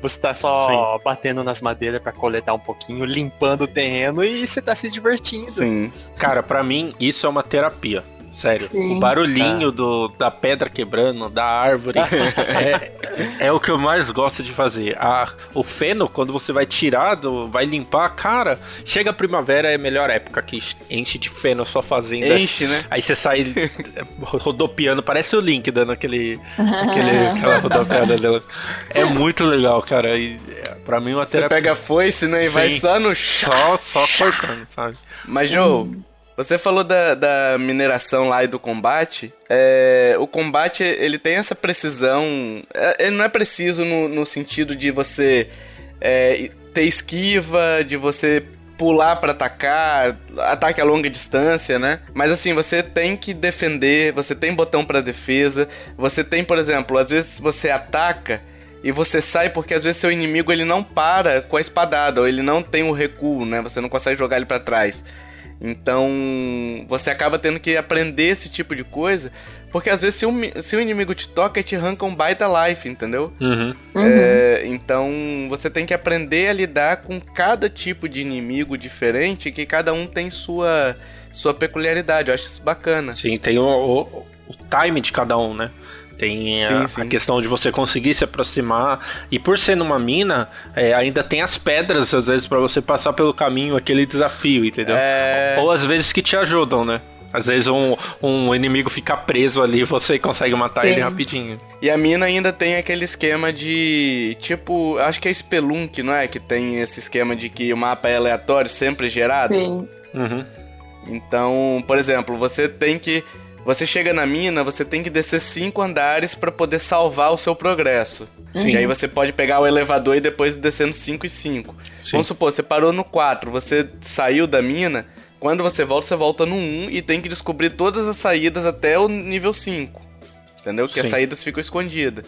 Você tá só Sim. batendo nas madeiras para coletar um pouquinho, limpando o terreno e você tá se divertindo.
Sim. Cara, para mim isso é uma terapia. Sério, Sim. o barulhinho é. do, da pedra quebrando, da árvore, é, é, o que eu mais gosto de fazer. A, o feno, quando você vai tirar, do, vai limpar, cara, chega a primavera é a melhor época que enche de feno só fazendo.
Enche, né?
Aí você sai rodopiando, parece o Link dando aquele, aquele aquela rodopiada dela. É muito legal, cara. E, pra mim, uma terapia.
Você pega a foice, né? E Sim. vai só no
chão. Só, só cortando, sabe?
Mas, Joe. Hum. Você falou da, da mineração lá e do combate. É, o combate, ele tem essa precisão. É, ele não é preciso no, no sentido de você é, ter esquiva, de você pular para atacar, ataque a longa distância, né? Mas assim, você tem que defender, você tem botão para defesa, você tem, por exemplo, às vezes você ataca e você sai porque às vezes seu inimigo ele não para com a espadada, ou ele não tem o recuo, né? Você não consegue jogar ele para trás. Então, você acaba tendo que aprender esse tipo de coisa, porque às vezes se, um, se o inimigo te toca, te arranca um baita life, entendeu?
Uhum.
É, então, você tem que aprender a lidar com cada tipo de inimigo diferente, que cada um tem sua, sua peculiaridade. Eu acho isso bacana.
Sim, tem o, o, o time de cada um, né? Tem a, sim, sim. a, questão de você conseguir se aproximar. E por ser numa mina, é, ainda tem as pedras, às vezes, para você passar pelo caminho, aquele desafio, entendeu? É... Ou às vezes que te ajudam, né? Às vezes um, um inimigo fica preso ali você consegue matar Sim. ele rapidinho.
E a mina ainda tem aquele esquema de. Tipo, acho que é Spelunk, não é? Que tem esse esquema de que o mapa é aleatório, sempre gerado.
Sim.
Uhum.
Então, por exemplo, você tem que você chega na mina, você tem que descer cinco andares para poder salvar o seu progresso. Sim. E aí você pode pegar o elevador e depois descendo 5 e 5. Vamos supor, você parou no 4, você saiu da mina, quando você volta, você volta no 1 e tem que descobrir todas as saídas até o nível 5. Entendeu? Que Sim. as saídas ficam escondidas.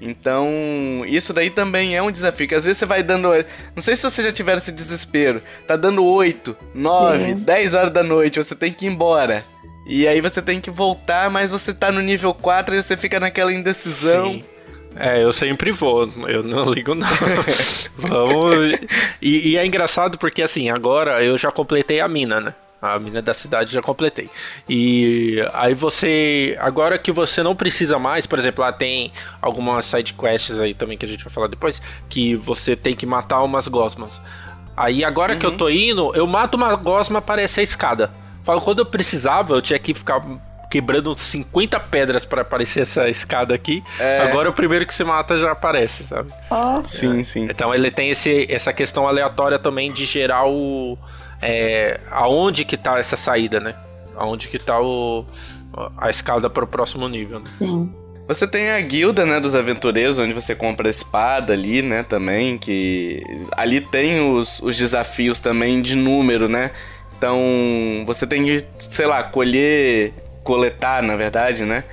Então, isso daí também é um desafio, que às vezes você vai dando. Não sei se você já tiver esse desespero. Tá dando 8, 9, 10 horas da noite, você tem que ir embora. E aí você tem que voltar, mas você tá no nível 4 e você fica naquela indecisão. Sim.
É, eu sempre vou, eu não ligo não. Vamos. E, e, é engraçado porque assim, agora eu já completei a mina, né? A mina da cidade já completei. E aí você. Agora que você não precisa mais, por exemplo, lá tem algumas side quests aí também que a gente vai falar depois, que você tem que matar umas gosmas. Aí agora uhum. que eu uhum. tô indo, eu mato uma gosma, aparece a escada. Falo, quando eu precisava, eu tinha que ficar quebrando 50 pedras para aparecer essa escada aqui. É... Agora o primeiro que se mata já aparece, sabe?
Oh.
Sim, é. sim.
Então ele tem esse, essa questão aleatória também de gerar o. É, aonde que tá essa saída, né? Aonde que tá o, a escada para o próximo nível. Né?
Sim.
Você tem a guilda, né, dos aventureiros, onde você compra espada ali, né, também, que ali tem os, os desafios também de número, né? Então, você tem que, sei lá, colher, coletar, na verdade, né?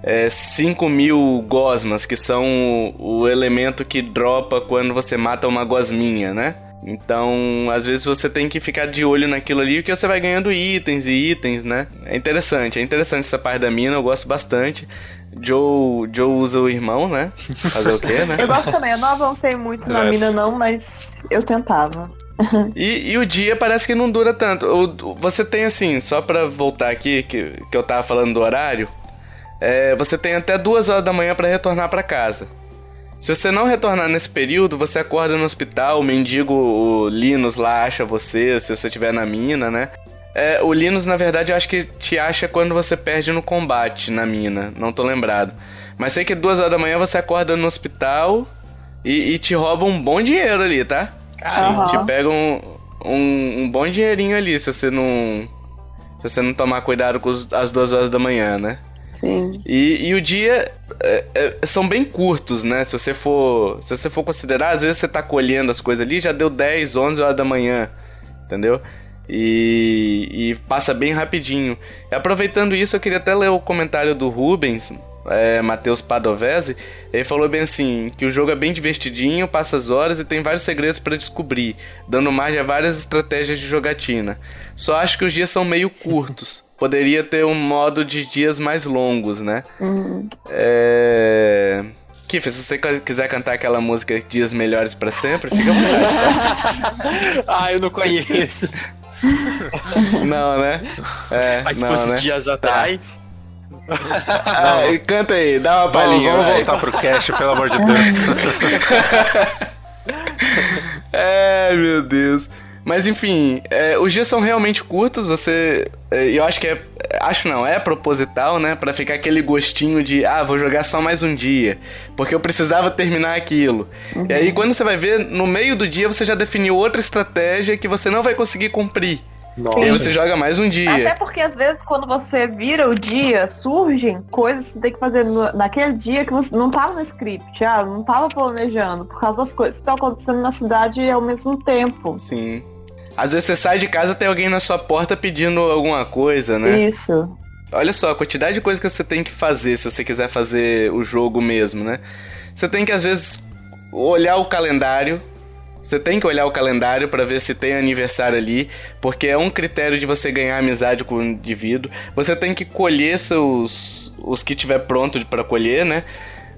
É, 5 mil gosmas, que são o, o elemento que dropa quando você mata uma gosminha, né? Então, às vezes você tem que ficar de olho naquilo ali, porque você vai ganhando itens e itens, né? É interessante, é interessante essa parte da mina, eu gosto bastante. Joe, Joe usa o irmão, né? Fazer o quê, né?
Eu gosto também, eu não avancei muito na mina não, mas eu tentava.
e, e, o dia parece que não dura tanto. O, você tem assim, só pra voltar aqui, que, que eu tava falando do horário, é, você tem até duas horas da manhã para retornar para casa. Se você não retornar nesse período, você acorda no hospital, o mendigo, o Linus lá acha você, se você estiver na mina, né? É, o Linus, na verdade, eu acho que te acha quando você perde no combate na mina. Não tô lembrado. Mas sei que duas horas da manhã você acorda no hospital e, e te rouba um bom dinheiro ali, tá? Uhum. Te pega um, um, um, bom dinheirinho ali se você não. Se você não tomar cuidado com os, as duas horas da manhã, né?
Sim.
E, e o dia é, é, são bem curtos, né? Se você for. Se você for considerar, às vezes você tá colhendo as coisas ali, já deu 10, 11 horas da manhã. Entendeu? E, e passa bem rapidinho. E aproveitando isso, eu queria até ler o comentário do Rubens, é, Matheus Padovese. Ele falou bem assim: que o jogo é bem divertidinho, passa as horas e tem vários segredos para descobrir, dando margem a várias estratégias de jogatina. Só acho que os dias são meio curtos. Poderia ter um modo de dias mais longos, né?
Uhum.
É. Kiff, se você quiser cantar aquela música Dias Melhores para Sempre, fica à vontade.
Tá? ah, eu não conheço.
Não, né? É,
Mas
não,
fosse
né?
dias tá.
Ah, canta aí, dá uma palhinha.
Vamos, vamos voltar pro cast, pelo amor de Deus.
é, meu Deus. Mas enfim, é, os dias são realmente curtos, você. É, eu acho que é. Acho não, é proposital, né? Pra ficar aquele gostinho de, ah, vou jogar só mais um dia. Porque eu precisava terminar aquilo. Uhum. E aí, quando você vai ver, no meio do dia você já definiu outra estratégia que você não vai conseguir cumprir. Nossa. E aí você joga mais um dia.
Até porque às vezes quando você vira o dia, surgem coisas que você tem que fazer no, naquele dia que você não tava no script, ah, não tava planejando, por causa das coisas que estão acontecendo na cidade ao mesmo tempo.
Sim. Às vezes você sai de casa tem alguém na sua porta pedindo alguma coisa, né?
Isso.
Olha só, a quantidade de coisa que você tem que fazer se você quiser fazer o jogo mesmo, né? Você tem que às vezes olhar o calendário. Você tem que olhar o calendário para ver se tem aniversário ali, porque é um critério de você ganhar amizade com o indivíduo. Você tem que colher seus os que tiver pronto para colher, né?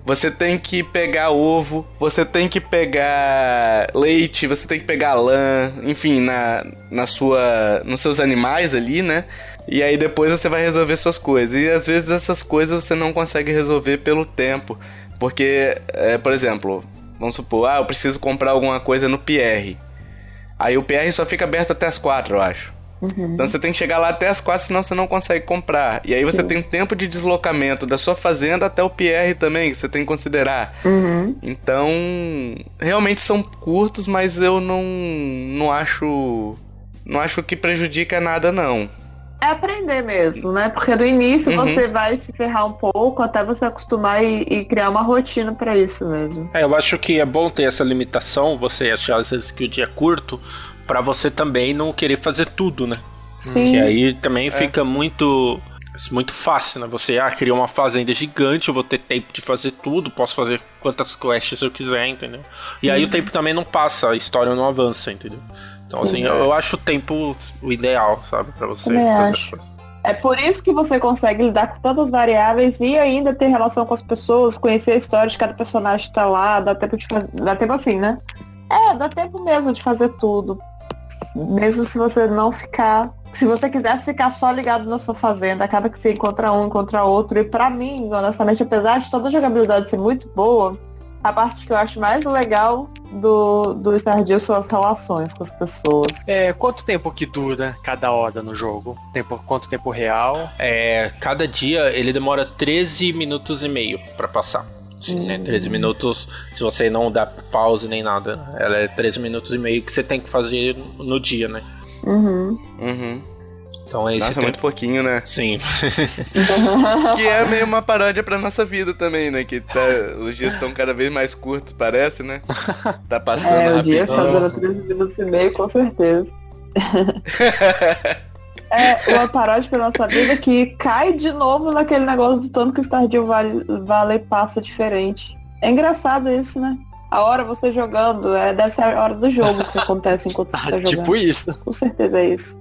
Você tem que pegar ovo, você tem que pegar leite, você tem que pegar lã, enfim, na, na sua, nos seus animais ali, né? E aí depois você vai resolver suas coisas. E às vezes essas coisas você não consegue resolver pelo tempo. Porque, é, por exemplo, vamos supor, ah, eu preciso comprar alguma coisa no PR. Aí o PR só fica aberto até as quatro, eu acho. Uhum. Então você tem que chegar lá até as quatro, senão você não consegue comprar. E aí você Sim. tem tempo de deslocamento da sua fazenda até o PR também, que você tem que considerar.
Uhum.
Então, realmente são curtos, mas eu não, não acho. Não acho que prejudica nada, não.
É aprender mesmo, né? Porque no início uhum. você vai se ferrar um pouco até você acostumar e, e criar uma rotina para isso mesmo.
É, eu acho que é bom ter essa limitação, você achar às vezes que o dia é curto, para você também não querer fazer tudo, né?
Sim.
Que aí também é. fica muito muito fácil, né? Você ah, criou uma fazenda gigante, eu vou ter tempo de fazer tudo, posso fazer quantas quests eu quiser, entendeu? E aí o tempo também não passa, a história não avança, entendeu? Então, Sim, assim, é. eu acho o tempo o ideal, sabe, para você
fazer as coisas. É por isso que você consegue lidar com todas as variáveis e ainda ter relação com as pessoas, conhecer a história de cada personagem que tá lá, dá tempo de fazer. Dá tempo assim, né? É, dá tempo mesmo de fazer tudo mesmo se você não ficar. Se você quisesse ficar só ligado na sua fazenda, acaba que você encontra um, encontra outro. E para mim, honestamente, apesar de toda a jogabilidade ser muito boa, a parte que eu acho mais legal do, do Stardew são as relações com as pessoas.
É, quanto tempo que dura cada hora no jogo? Tempo, quanto tempo real?
É, cada dia ele demora 13 minutos e meio para passar. Uhum. Né? 13 minutos, se você não dá pause nem nada. Ela é 13 minutos e meio que você tem que fazer no dia, né?
Uhum.
Uhum.
Então é esse
Nossa,
tempo.
muito pouquinho, né?
Sim.
Que é meio uma paródia pra nossa vida também, né? Que tá- os dias estão cada vez mais curtos, parece, né? Tá passando
É, o dia tá durando 13 minutos e meio, com certeza. É uma paródia pra nossa vida que cai de novo naquele negócio do tanto que o Stardew Valley, Valley passa diferente. É engraçado isso, né? A hora você jogando, é, deve ser a hora do jogo que acontece enquanto você tá jogando.
tipo isso.
Com certeza é isso.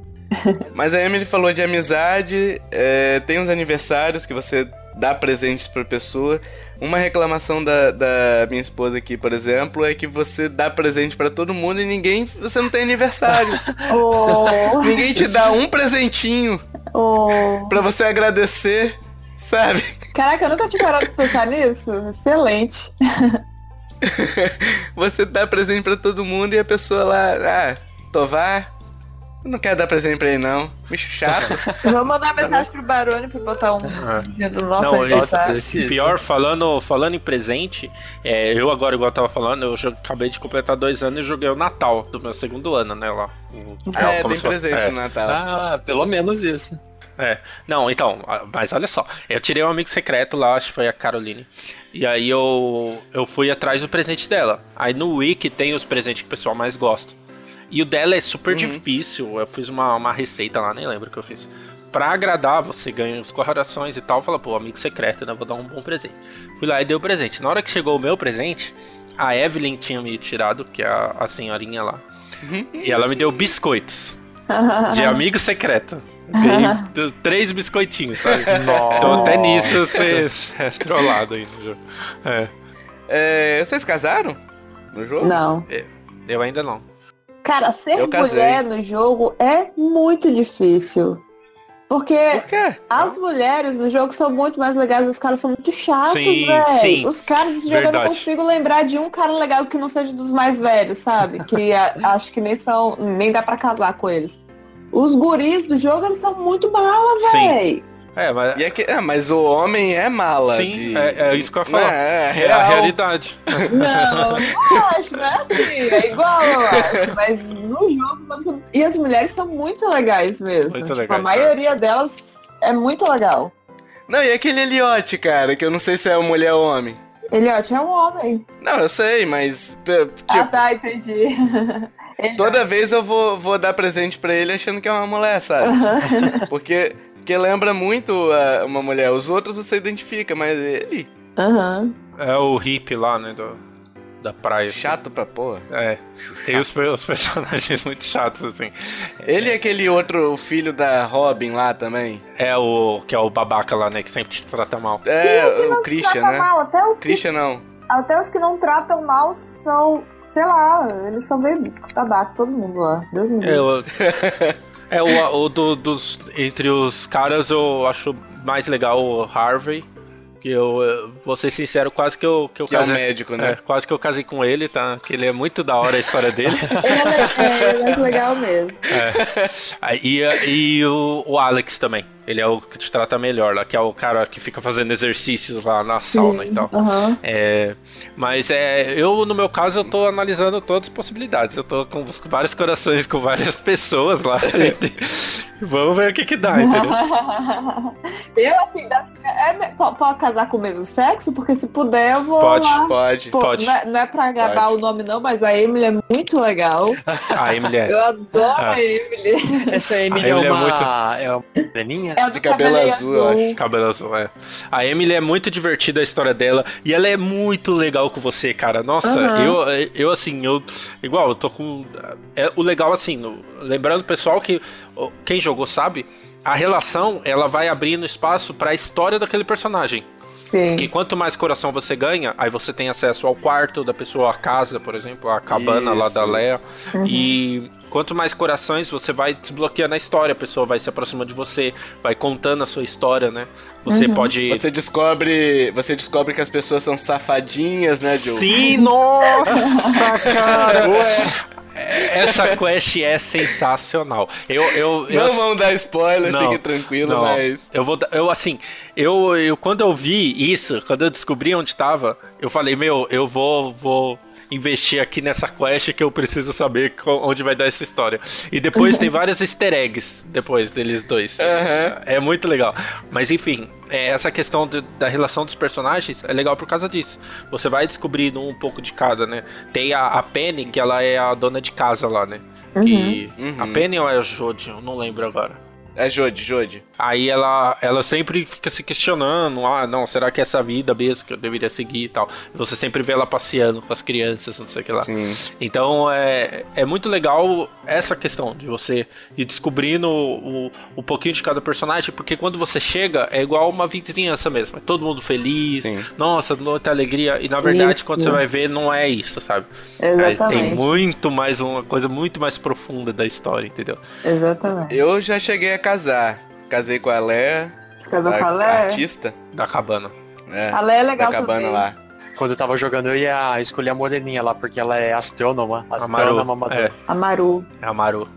Mas a Emily falou de amizade, é, tem os aniversários que você dá presentes pra pessoa. Uma reclamação da, da minha esposa aqui, por exemplo, é que você dá presente pra todo mundo e ninguém. Você não tem aniversário.
Oh,
ninguém te dá um presentinho
oh.
pra você agradecer, sabe?
Caraca, eu nunca tinha parado de pensar nisso. Excelente.
Você dá presente pra todo mundo e a pessoa lá, ah, Tovar, não quero dar presente pra ele não. Bicho chato.
Vou mandar mensagem pro Barone pra botar um
É.
do nosso
Não,
precisa.
Pior, falando, falando em presente, é, eu agora, igual eu tava falando, eu acabei de completar dois anos e joguei o Natal do meu segundo ano, né, lá. O-
é,
como
tem presente
é.
no Natal.
Ah, pelo menos isso.
É. Não, então, mas olha só. Eu tirei um amigo secreto lá, acho que foi a Caroline. E aí eu, eu fui atrás do presente dela. Aí no Wiki tem os presentes que o pessoal mais gosta. E o dela é super
Uhum.
difícil. Eu fiz uma, uma receita lá, nem lembro o que eu fiz. Pra agradar, você ganha os corações e tal. Fala, pô, amigo secreto, né? Vou dar um bom presente. Fui lá e dei o presente. Na hora que chegou o meu presente, a Evelyn tinha me tirado, que é a, a senhorinha lá. E ela me deu biscoitos. De amigo secreto. Ganhei três biscoitinhos, sabe? Então até nisso você é trollado aí no jogo. É,
É, vocês casaram? No jogo?
Não.
eu ainda não.
Cara, ser mulher no jogo é muito difícil. Porque
Por
as mulheres no jogo são muito mais legais, os caras são muito chatos, velho. Os caras desse jogo eu não consigo lembrar de um cara legal que não seja dos mais velhos, sabe? Que a- acho que nem são. nem dá pra casar com eles. Os guris do jogo, eles são muito
Sim.
velho.
É, mas
E é que, ah, mas o homem é mala.
Sim,
de-
é- é isso que eu ia falar.
É, é
é a realidade.
Não, não acho, não é assim. É igual, eu acho. Mas no jogo. E as mulheres são muito legais mesmo.
Muito
Tipo,
legais,
a maioria delas é muito legal.
Não, e aquele Eliote, cara, que eu não sei se é mulher ou homem.
Eliote é um homem.
Não, eu sei, mas. p-
ah,
Tipo,
tá, entendi.
Toda vez eu vou, vou dar presente pra ele achando que é uma mulher, sabe? Porque, porque lembra muito ah, uma mulher. Os outros você identifica, mas ele.
Aham.
É o hippie lá, né? Do, da praia.
Chato pra porra.
É. Tem os, os personagens muito chatos, assim.
Ele e aquele outro o filho da Robin lá também.
É o que é o babaca lá, né? Que sempre te trata mal.
É,
é que
o
não
Christian,
trata
né?
mal? Até os, que,
Christian não.
até os que não tratam mal são, sei lá, eles são meio tabaco, todo mundo lá. Deus me
É,
livre.
o, é o, o do- dos. Entre os caras eu acho mais legal o Harvey. Que eu, eu vou ser sincero, quase que eu, que eu
Que é o
casei.
médico,
é,
né?
quase que eu casei com ele, tá? Que ele é muito da hora a história dele.
Ele é, é mais legal mesmo.
Aí, E, e o, o Alex também. Ele é o que te trata melhor lá, que é o cara que fica fazendo exercícios lá na sauna e tal. É, mas é, eu, no meu caso, eu tô analisando todas as possibilidades. Eu tô com vários corações com várias pessoas lá. Vamos ver o que que dá, entendeu?
eu, assim, das, é, po- pode casar com o mesmo sexo? Porque se puder, eu vou
Pode,
lá.
Pode.
Pô,
pode.
Não, é, não é pra o nome, não, mas a Emily é muito legal.
A Emily é.
Eu adoro
Ah.
a Emily.
Essa Emily
A
é
Emily é
uma.
muito-
É uma moreninha?
É a
De cabelo azul, eu acho.
Cabelo azul, é. A Emily é muito divertida a história dela. E ela é muito legal com você, cara. Nossa,
Aham.
eu, eu assim, eu. Igual, eu tô com. É, o legal, assim, no- lembrando, pessoal, que quem jogou sabe, a relação ela vai abrindo espaço pra história daquele personagem.
Sim.
Que quanto mais coração você ganha, aí você tem acesso ao quarto da pessoa, a casa, por exemplo, a cabana lá
Isso,
da
isso.
Leia. E quanto mais corações você vai desbloqueando a história, a pessoa vai se aproximando de você, vai contando a sua história, né? Você pode.
Você descobre. Você descobre que as pessoas são safadinhas, né, Joe?
Sim, nossa, cara! Essa quest é sensacional. Eu, eu, eu,
Não vamos dar spoiler,
Não,
fique tranquilo,
não,
mas.
eu vou, dar- eu assim, eu, eu quando eu vi isso, quando eu descobri onde tava, eu falei, meu, eu vou, vou investir aqui nessa quest que eu preciso saber onde vai dar essa história. E depois tem vários easter eggs depois deles dois.
Uhum.
É muito legal. Mas enfim, é, essa questão de, da relação dos personagens é legal por causa disso. Você vai descobrindo um pouco de cada, né? Tem a, a Penny, que ela é a dona de casa lá, né? Que,
Uhum.
A Penny ou é a Jodie? Eu não lembro agora.
É Jode, Jode.
Aí ela, ela sempre fica se questionando, ah, não, será que é essa vida mesmo que eu deveria seguir e tal. Você sempre vê ela passeando com as crianças, não sei o que lá.
Sim.
Então é, é muito legal essa questão de você ir descobrindo o, o pouquinho de cada personagem, porque quando você chega é igual uma vizinhança mesmo. É todo mundo feliz,
Sim.
nossa, muita alegria. E na verdade,
Isso.
quando você vai ver, não é isso, sabe? Mas
Exatamente.
tem muito mais, uma coisa muito mais profunda da história, entendeu?
Exatamente.
Eu já cheguei a casar. Casei com a Léa,
Você casou
a
com a Lé?
artista.
Da cabana.
É,
A Lé é
da
legal
cabana
também.
lá.
Quando eu tava jogando, eu ia escolher a moreninha lá, porque ela é astrônoma. Astrônoma amadora.
É,
A Maru.
é a Maru.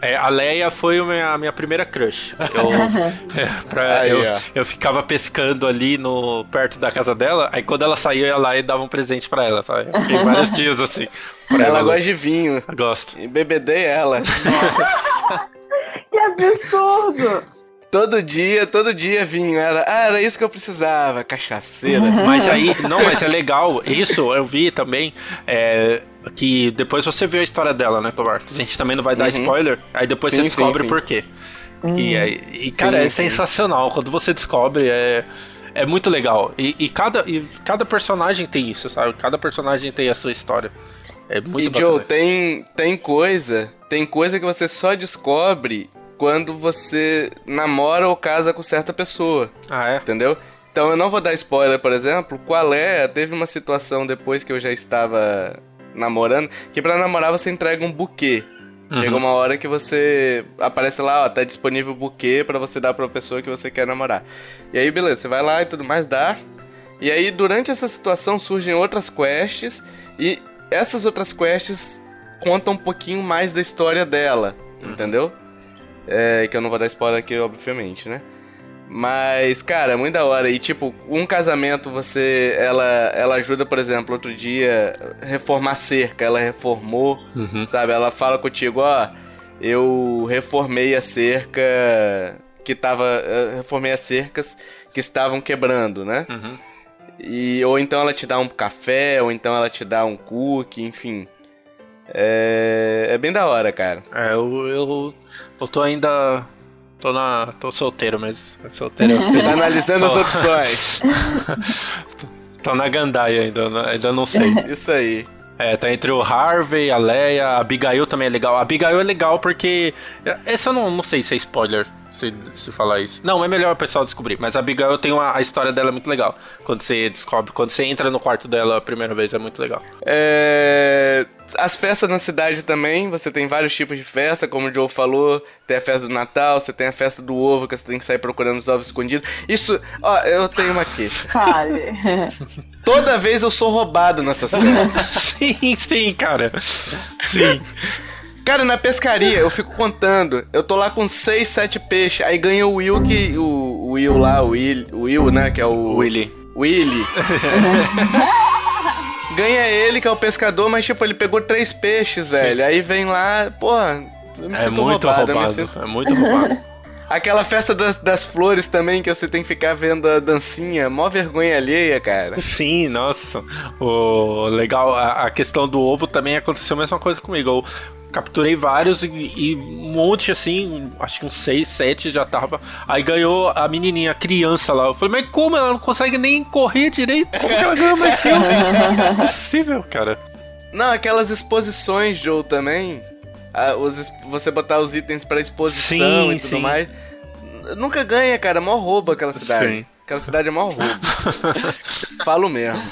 É, a Leia foi a minha, a minha primeira crush. Eu, é, pra-
Aí,
eu, eu ficava pescando ali no perto da casa dela, aí quando ela saía, eu ia lá e dava um presente pra ela, sabe? Eu fiquei vários dias assim.
Ela
ela,
gosta de vinho.
Eu gosto.
E bebedei ela.
Que absurdo!
Todo dia, todo dia vinho. Era, ah, era isso que eu precisava. Cachaceira.
Mas aí, não, mas é legal. Isso eu vi também. É, que depois você vê a história dela, né, Tomar? A gente também não vai dar
Uhum.
spoiler. Aí depois
Sim,
você descobre
sim,
o
sim.
porquê. Que é- e, cara,
Sim,
é
sim.
sensacional. Quando você descobre, é, é muito legal. E, e cada, e cada personagem tem isso, sabe? Cada personagem tem a sua história. É muito
e
bacana
Joe, tem, tem coisa, tem coisa que você só descobre quando você namora ou casa com certa pessoa,
Ah, é?
entendeu? Então eu não vou dar spoiler, por exemplo, a Léa teve uma situação depois que eu já estava namorando, que pra namorar você entrega um buquê.
Uhum.
Chega uma hora que você aparece lá, ó, tá disponível o buquê pra você dar pra pessoa que você quer namorar. E aí, beleza, você vai lá e tudo mais, dá. E aí, durante essa situação, surgem outras quests. E essas outras quests contam um pouquinho mais da história dela, entendeu? É, que eu não vou dar spoiler aqui, obviamente, né? Mas, cara, é muito da hora. E, tipo, um casamento, você. Ela, ela ajuda, por exemplo, outro dia, reformar cerca. Ela reformou,
Uhum.
sabe? Ela fala contigo, ó. Eu reformei a cerca que tava. eu Reformei as cercas que estavam quebrando, né?
Uhum.
E, ou então ela te dá um café, ou então ela te dá um cookie, enfim. É, é bem da hora, cara.
É, eu, eu, eu tô ainda. Tô na. tô solteiro mesmo. Solteiro.
Você tá analisando as opções.
tô na gandaia ainda, né? ainda não sei.
Isso aí.
É, tá entre o Harvey, a Leia, a Abigail também é legal. A Abigail é legal porque. Essa eu não, não sei se é spoiler. Se, se falar isso. Não, é melhor o pessoal descobrir. Mas a Abigail tem uma. A história dela é muito legal. Quando você descobre, quando você entra no quarto dela a primeira vez, é muito legal.
É, As festas na cidade também, você tem vários tipos de festa, como o Joe falou. Tem a festa do Natal, você tem a festa do ovo, que você tem que sair procurando os ovos escondidos. Isso, ó, eu tenho uma queixa.
Fale.
Toda vez eu sou roubado nessas festas.
sim, sim, cara. Sim.
Cara, na pescaria, eu fico contando. Eu tô lá com 6, 7 peixes. Aí ganha o Will que. O, Will lá, o Will, o Will, né? Que é o.
Willy.
Willy. ganha ele, que é o pescador, mas tipo, ele pegou três peixes, velho. Aí vem lá, porra. Eu me
É
sinto
muito
roubado,
roubado.
sinto-
É muito roubado.
Aquela festa das, das flores também, que você tem que ficar vendo a dancinha. Mó vergonha alheia, cara.
Sim, nossa. O legal, a, a questão do ovo também aconteceu a mesma coisa comigo. Eu capturei vários e, e um monte assim, acho que uns seis, sete já tava. Aí ganhou a menininha, a criança lá. Eu falei, mas como ela não consegue nem correr direito? Como que ela ganhou mais que eu? Não é possível, cara.
Não, aquelas exposições, Joe, também. Ah, os você botar os itens pra exposição
Sim,
e tudo
sim.
mais. Nunca ganha, cara. Mó roubo aquela cidade.
Sim.
Aquela cidade é mó roubo. Falo mesmo.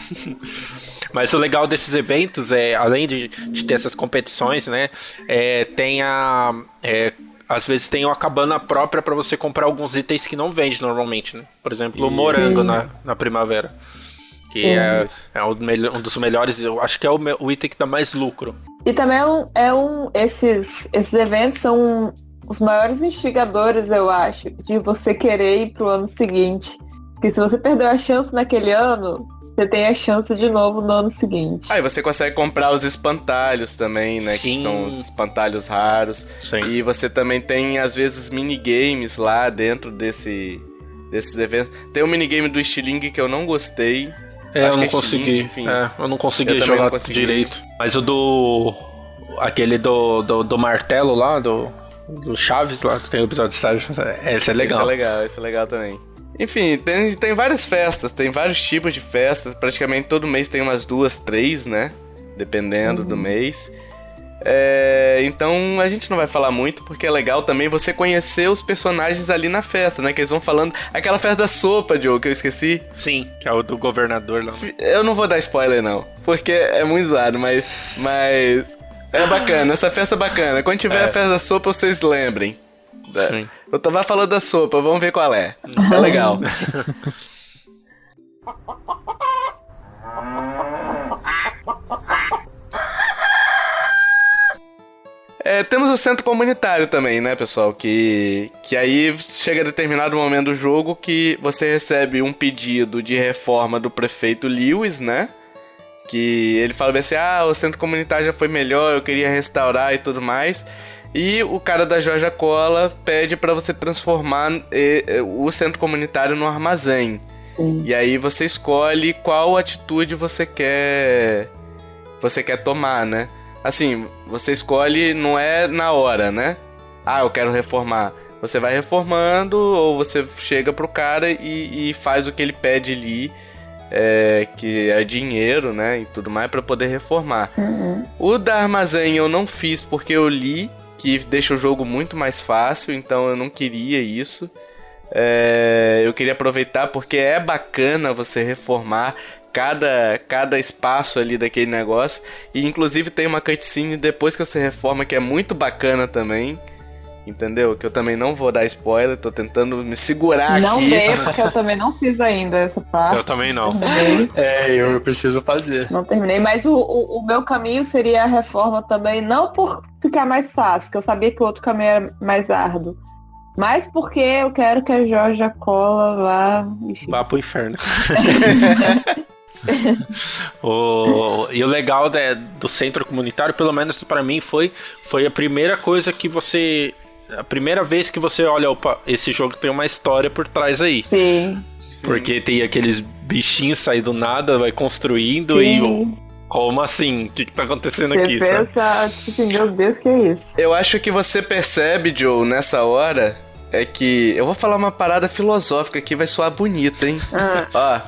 Mas o legal desses eventos é, além de, de ter essas competições, né? é, tem a. é, às vezes tem uma cabana própria pra você comprar alguns itens que não vende normalmente, né? Por exemplo, o morango na, na primavera. Que é, é um, um dos melhores, eu acho que é o, o item que dá mais lucro.
E também é um, é um- esses, esses eventos são os maiores instigadores, eu acho, de você querer ir pro ano seguinte. Porque se você perdeu a chance naquele ano, você tem a chance de novo no ano seguinte.
Aí você consegue comprar os espantalhos também, né?
Sim.
Que são os espantalhos raros.
Sim.
E você também tem, às vezes, minigames lá dentro desse, desses eventos. Tem um minigame do Stiling que eu não gostei.
É, eu não
é
consegui.
Stiling.
É, eu não consegui
Eu
jogar
não consegui.
direito. Mas o do. Aquele do, do, do martelo lá, do. Do Chaves lá, que tem o episódio de Chaves. Esse é legal.
Esse é legal, esse é legal também. Enfim, tem, tem várias festas, tem vários tipos de festas. Praticamente todo mês tem umas duas, três, né? Dependendo do mês. É, então a gente não vai falar muito, porque é legal também você conhecer os personagens ali na festa, né? Que eles vão falando. Aquela festa da sopa, Joe, que eu esqueci.
Sim, que é o do governador lá.
Eu não vou dar spoiler, não. Porque é muito zoado, mas. Mas. É bacana, essa festa é bacana. Quando tiver
É.
a festa da sopa, vocês lembrem. Da-
Sim.
Eu tava falando da sopa, vamos ver qual é. É legal. É, temos o centro comunitário também, né, pessoal? Que, que aí chega a determinado momento do jogo que você recebe um pedido de reforma do prefeito Lewis, né? Que ele fala bem assim: ah, o centro comunitário já foi melhor, eu queria restaurar e tudo mais. E o cara da Georgia Cola pede pra você transformar eh, eh, o centro comunitário no armazém.
Sim.
E aí você escolhe qual atitude você quer você quer tomar, né? Assim, você escolhe não é na hora, né? Ah, eu quero reformar. Você vai reformando ou você chega pro cara e, e faz o que ele pede ali, é, que é dinheiro, né? E tudo mais pra poder reformar.
Uhum.
O da armazém eu não fiz porque eu li que deixa o jogo muito mais fácil, então eu não queria isso. É, eu queria aproveitar porque é bacana você reformar cada, cada espaço ali daquele negócio. E inclusive tem uma cutscene depois que você reforma que é muito bacana também. Entendeu? Que eu também não vou dar spoiler, tô tentando me segurar
Não
aqui.
dê, porque eu também não fiz ainda essa parte.
Eu também não.
Terminei.
É, eu, eu preciso fazer.
Não terminei, mas o, o, o meu caminho seria a reforma também, não por ficar mais fácil, que eu sabia que o outro caminho era mais árduo. Mas porque eu quero que a Georgia Cola vá. Enfim.
Vá pro inferno. o, e o legal da- do centro comunitário, pelo menos pra mim, foi, foi a primeira coisa que você. A primeira vez que você olha, opa, esse jogo tem uma história por trás aí.
Sim.
Porque tem aqueles bichinhos sair do nada, vai construindo e.
sim.
Como assim? O que, que tá acontecendo
Você
aqui? sabe?
pensa, tipo assim, meu Deus, que é isso?
Eu acho que você percebe, Joe, nessa hora, é que. Eu vou falar uma parada filosófica aqui, vai soar bonito, hein?
Ah,
Ó,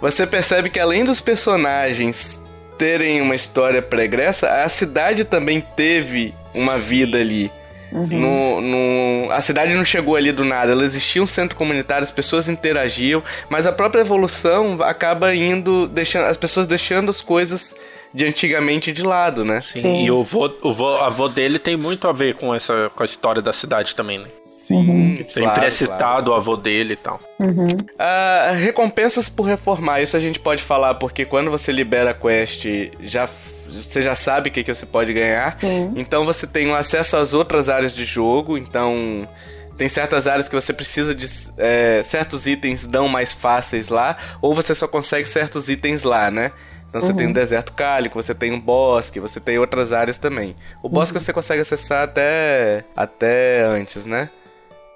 você percebe que além dos personagens terem uma história pregressa, a cidade também teve uma vida ali. No, no- a cidade não chegou ali do nada, ela existia um centro comunitário, as pessoas interagiam, mas a própria evolução acaba indo, deixando, as pessoas deixando as coisas de antigamente de lado, né?
Sim,
Sim.
E o vô, o vô, a avó dele tem muito a ver com essa com a história da cidade também, né?
Sim,
Sempre
claro,
é citado
claro.
o avô dele e tal.
uhum.
Ah, recompensas por reformar, isso a gente pode falar, porque quando você libera a quest, já, você já sabe o que, que você pode ganhar.
Sim.
Então você tem um acesso às outras áreas de jogo, então tem certas áreas que você precisa de é, certos itens dão mais fáceis lá, ou você só consegue certos itens lá, né? Então você tem um deserto cálico, você tem um bosque, você tem outras áreas também. O bosque você consegue acessar até até antes, né?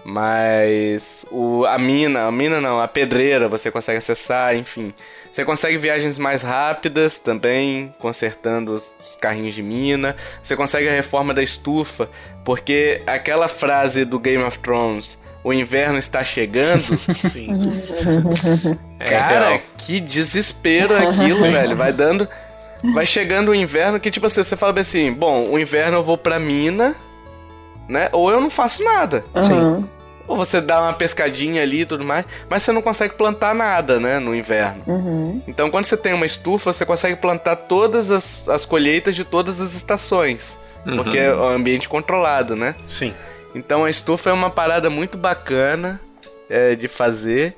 Mas o, a mina, a mina não, a pedreira você consegue acessar, enfim. Você consegue viagens mais rápidas também, consertando os, os carrinhos de mina. Você consegue a reforma da estufa, porque aquela frase do Game of Thrones, o inverno está chegando,
Sim.
Cara, que desespero aquilo, velho. Vai dando. Vai chegando o inverno que, tipo assim, você fala bem assim: bom, o inverno eu vou pra mina, né? Ou eu não faço nada.
Uhum.
Ou você dá uma pescadinha ali e tudo mais, mas você não consegue plantar nada, né, no inverno.
Uhum.
Então, quando você tem uma estufa, você consegue plantar todas as, as colheitas de todas as estações.
Uhum.
Porque é um ambiente controlado, né?
Sim.
Então, a estufa é uma parada muito bacana é, de fazer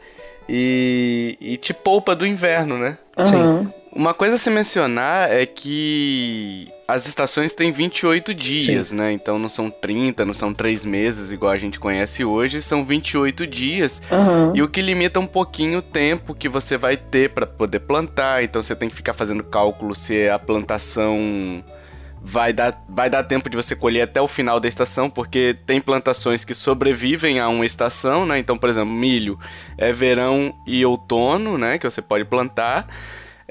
e, e te poupa do inverno, né?
Uhum.
Uma coisa a se mencionar é que as estações têm 28 dias, Sim. né? Então não são 30, não são 3 meses igual a gente conhece hoje, são 28 dias. Uhum. E o que limita um pouquinho o tempo que você vai ter para poder plantar. Então você tem que ficar fazendo cálculo se a plantação vai dar, vai dar tempo de você colher até o final da estação, porque tem plantações que sobrevivem a uma estação, né? Então, por exemplo, milho é verão e outono, né? Que você pode plantar.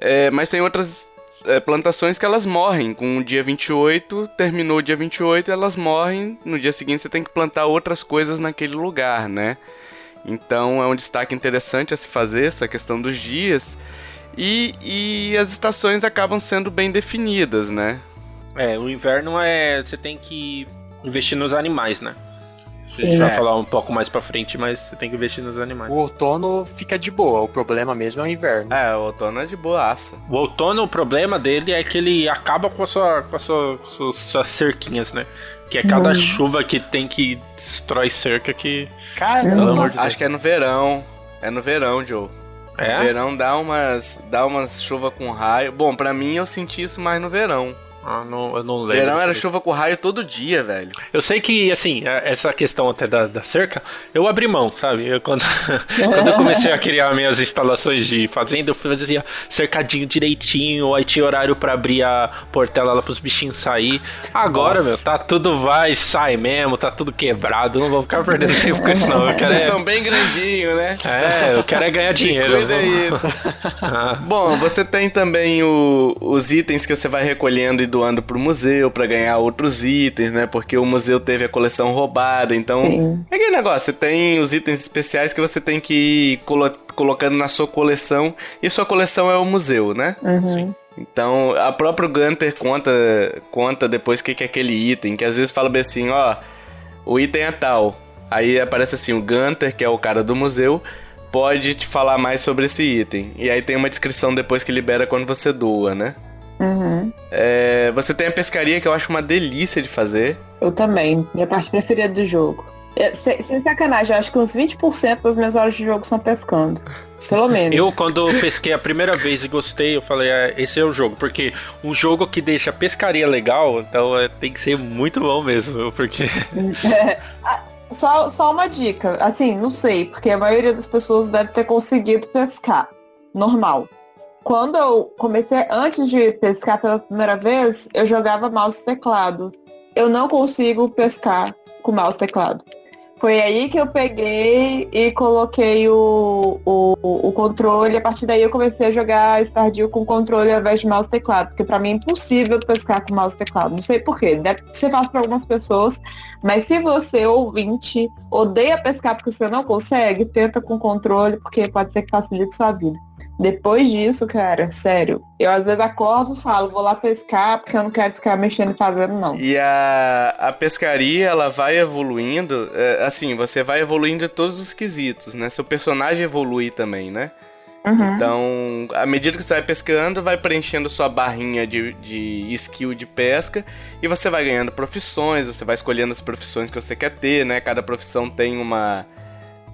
É, mas tem outras é, plantações que elas morrem. Com o dia 28, terminou o dia 28, elas morrem. No dia seguinte você tem que plantar outras coisas naquele lugar, né? Então é um destaque interessante a se fazer essa questão dos dias. E, e as estações acabam sendo bem definidas, né?
É, o inverno é. Você tem que investir nos animais, né? A gente vai é. falar um pouco mais pra frente, mas você tem que investir nos animais.
O outono fica de boa, o problema mesmo é o inverno.
É, o outono é de boaça.
O outono, o problema dele é que ele acaba com a sua, com a sua, suas, suas cerquinhas, né? Que é cada hum. chuva que tem que destrói cerca que.
Caramba! De Acho que é no verão. É no verão, Joe. É? No verão dá umas, dá umas chuva com raio. Bom, para mim eu senti isso mais no verão.
Ah, não, eu não lembro.
Verão era chuva com raio todo dia, velho.
Eu sei que, assim, é, essa questão até da, da cerca, eu abri mão, sabe? Eu, quando, quando eu comecei a criar minhas instalações de fazenda, eu fazia cercadinho direitinho, aí tinha horário para abrir a portela lá pros bichinhos sair. Agora, Nossa. meu, tá tudo vai, sai mesmo, tá tudo quebrado. Não vou ficar perdendo tempo com isso, não. Eu
quero Vocês é... são bem grandinhos, né?
É, eu quero é ganhar Se dinheiro.
Cuida aí. ah. Bom, você tem também o, os itens que você vai recolhendo e doando pro museu para ganhar outros itens, né? Porque o museu teve a coleção roubada, então Sim. é aquele negócio, você tem os itens especiais que você tem que ir colo colocando na sua coleção e sua coleção é o museu, né?
Uhum.
Então, a própria Gunter conta, conta depois o que, que é aquele item, que às vezes fala bem assim, ó, o item é tal. Aí aparece assim, o Gunter, que é o cara do museu, pode te falar mais sobre esse item. E aí tem uma descrição depois que libera quando você doa, né?
Uhum.
É, você tem a pescaria que eu acho uma delícia de fazer.
Eu também. Minha parte preferida do jogo. É, sem, sem sacanagem, eu acho que uns 20% das minhas horas de jogo são pescando. Pelo menos.
Eu, quando pesquei a primeira vez e gostei, eu falei, é, esse é o jogo. Porque um jogo que deixa a pescaria legal, então é, tem que ser muito bom mesmo. Porque.
É, só, só uma dica. Assim, não sei, porque a maioria das pessoas deve ter conseguido pescar. Normal. Quando eu comecei, antes de pescar pela primeira vez, eu jogava mouse teclado. Eu não consigo pescar com mouse teclado. Foi aí que eu peguei e coloquei o, o, o controle. A partir daí eu comecei a jogar Stardew com controle ao invés de mouse teclado. Porque para mim é impossível pescar com mouse teclado. Não sei porquê. Deve ser fácil para algumas pessoas. Mas se você, ouvinte, odeia pescar porque você não consegue, tenta com controle, porque pode ser que facilite sua vida. Depois disso, cara, sério, eu às vezes acordo e falo, vou lá pescar porque eu não quero ficar mexendo e fazendo, não.
E a, a pescaria, ela vai evoluindo, é, assim, você vai evoluindo em todos os quesitos, né? Seu personagem evolui também, né? Uhum. Então, à medida que você vai pescando, vai preenchendo sua barrinha de, de skill de pesca e você vai ganhando profissões, você vai escolhendo as profissões que você quer ter, né? Cada profissão tem uma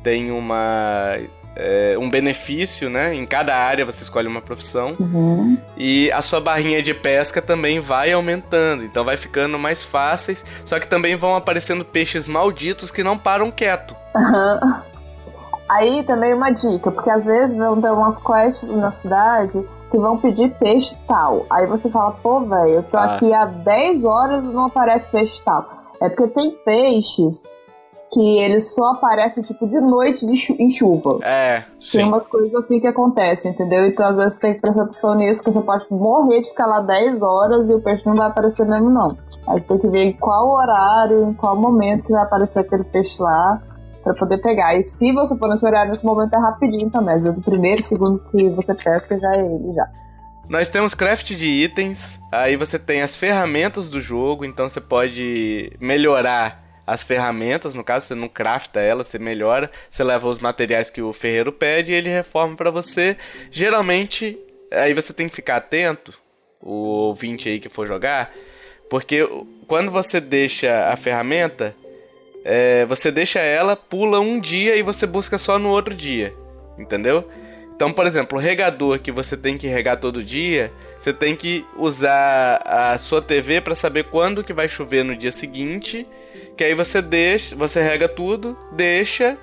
tem uma é, um benefício, né? Em cada área você escolhe uma profissão.
Uhum.
E a sua barrinha de pesca também vai aumentando. Então vai ficando mais fáceis. Só que também vão aparecendo peixes malditos que não param quieto.
Uhum. Aí também uma dica, porque às vezes vão ter umas quests na cidade que vão pedir peixe tal. Aí você fala, pô, velho, eu tô ah. aqui há 10 horas e não aparece peixe tal. É porque tem peixes que eles só aparecem, tipo, de noite de chu em chuva.
É,
sim. Tem umas coisas assim que acontecem, entendeu? Então, às vezes, você tem que prestar atenção nisso, que você pode morrer de ficar lá 10 horas e o peixe não vai aparecer mesmo, não. Aí você tem que ver em qual horário, em qual momento que vai aparecer aquele peixe lá para poder pegar. E se você for nesse horário, nesse momento é rapidinho também. Às vezes o primeiro, o segundo que você pesca já é ele já.
Nós temos craft de itens, aí você tem as ferramentas do jogo, então você pode melhorar as ferramentas, no caso, você não crafta ela, você melhora, você leva os materiais que o ferreiro pede e ele reforma para você. Geralmente, aí você tem que ficar atento, o ouvinte aí que for jogar, porque quando você deixa a ferramenta, é, você deixa ela, pula um dia e você busca só no outro dia, entendeu? Então, por exemplo, o regador que você tem que regar todo dia, você tem que usar a sua TV para saber quando que vai chover no dia seguinte, que aí você deixa, você rega tudo, deixa,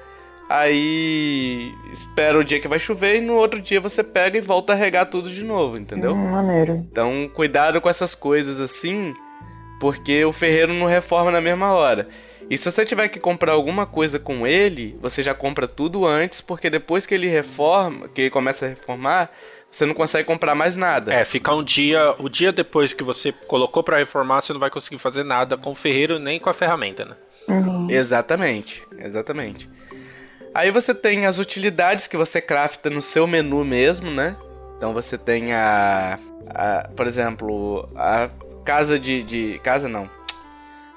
aí espera o dia que vai chover e no outro dia você pega e volta a regar tudo de novo, entendeu?
Hum, maneiro.
Então, cuidado com essas coisas assim, porque o ferreiro não reforma na mesma hora. E se você tiver que comprar alguma coisa com ele, você já compra tudo antes, porque depois que ele reforma, que ele começa a reformar, você não consegue comprar mais nada.
É, ficar um dia, o dia depois que você colocou para reformar, você não vai conseguir fazer nada com o ferreiro nem com a ferramenta, né?
Uhum.
Exatamente, exatamente. Aí você tem as utilidades que você crafta no seu menu mesmo, né? Então você tem a, a por exemplo, a casa de, de casa não,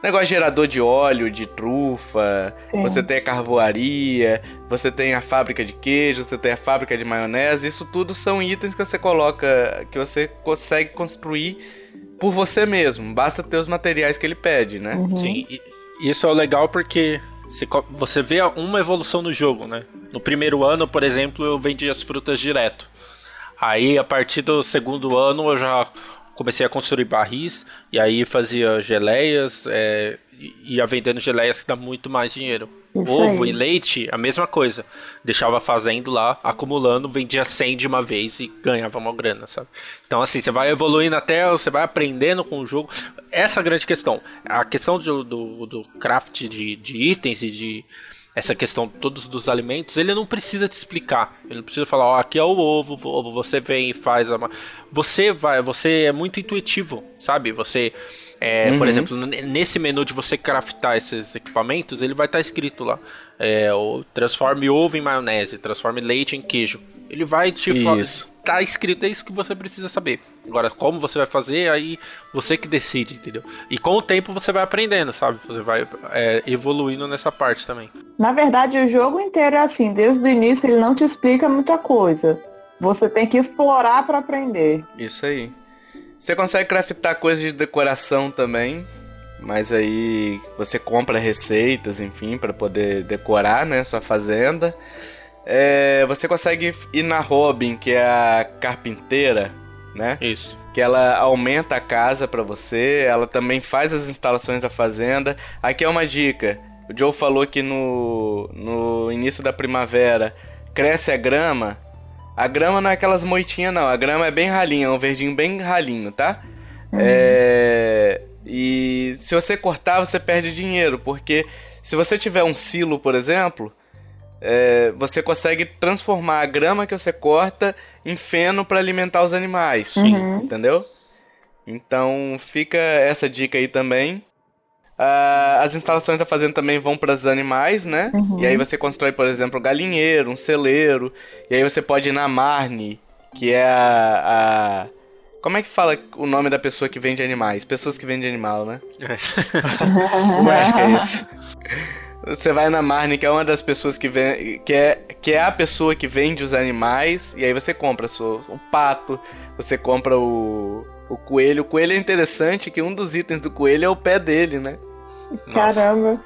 Negócio gerador de óleo, de trufa,
Sim.
você tem a carvoaria, você tem a fábrica de queijo, você tem a fábrica de maionese, isso tudo são itens que você coloca, que você consegue construir por você mesmo, basta ter os materiais que ele pede, né?
Uhum.
Sim, e isso é legal porque você, vê uma evolução no jogo, né? No primeiro ano, por exemplo, eu vendi as frutas direto. Aí, a partir do segundo ano, eu já comecei a construir barris, e aí fazia geleias, é, ia vendendo geleias que dá muito mais dinheiro.
Isso
Ovo
aí.
e leite, a mesma coisa. Deixava fazendo lá, acumulando, vendia 100 de uma vez e ganhava uma grana, sabe? Então, assim, você vai evoluindo até, você vai aprendendo com o jogo. Essa é a grande questão. A questão do, do, do craft de, de itens e de essa questão todos dos alimentos, ele não precisa te explicar. Ele não precisa falar, ó, aqui é o ovo, ovo, você vem e faz a... ma-". Você vai, você é muito intuitivo, sabe? Você, é, por
Uhum.
exemplo, n- nesse menu de você craftar esses equipamentos, ele vai estar escrito lá, é, o transforme ovo em maionese, transforme leite em queijo. Ele vai te falar,
Isso.
Tá escrito, é isso que você precisa saber. Agora, como você vai fazer, aí você que decide, entendeu? E com o tempo você vai aprendendo, sabe? Você vai é, evoluindo nessa parte também.
Na verdade, o jogo inteiro é assim, desde o início ele não te explica muita coisa. Você tem que explorar para aprender.
Isso aí. Você consegue craftar coisas de decoração também, mas aí você compra receitas, enfim, para poder decorar, né, sua fazenda. É, você consegue ir na Robin, que é a carpinteira, né?
Isso.
que ela aumenta a casa pra você, ela também faz as instalações da fazenda. Aqui é uma dica. O Joe falou que no, no início da primavera cresce a grama. A grama não é aquelas moitinhas, não. A grama é bem ralinha, é um verdinho bem ralinho, tá? É, E se você cortar, você perde dinheiro, porque se você tiver um silo, por exemplo, é, você consegue transformar a grama que você corta em feno para alimentar os animais.
Uhum.
Entendeu? Então fica essa dica aí também. Ah, as instalações da fazenda também vão para os animais, né?
Uhum.
E aí você constrói, por exemplo, um galinheiro, um celeiro. E aí você pode ir na Marne, que é a, a- Como é que fala o nome da pessoa que vende animais? Pessoas que vendem animal, né? Eu acho que é isso. Você vai na Marne, que é uma das pessoas que vende. Que é, que é a pessoa que vende os animais. E aí você compra sua, o pato, você compra o, o coelho. O coelho é interessante que um dos itens do coelho é o pé dele, né?
Caramba.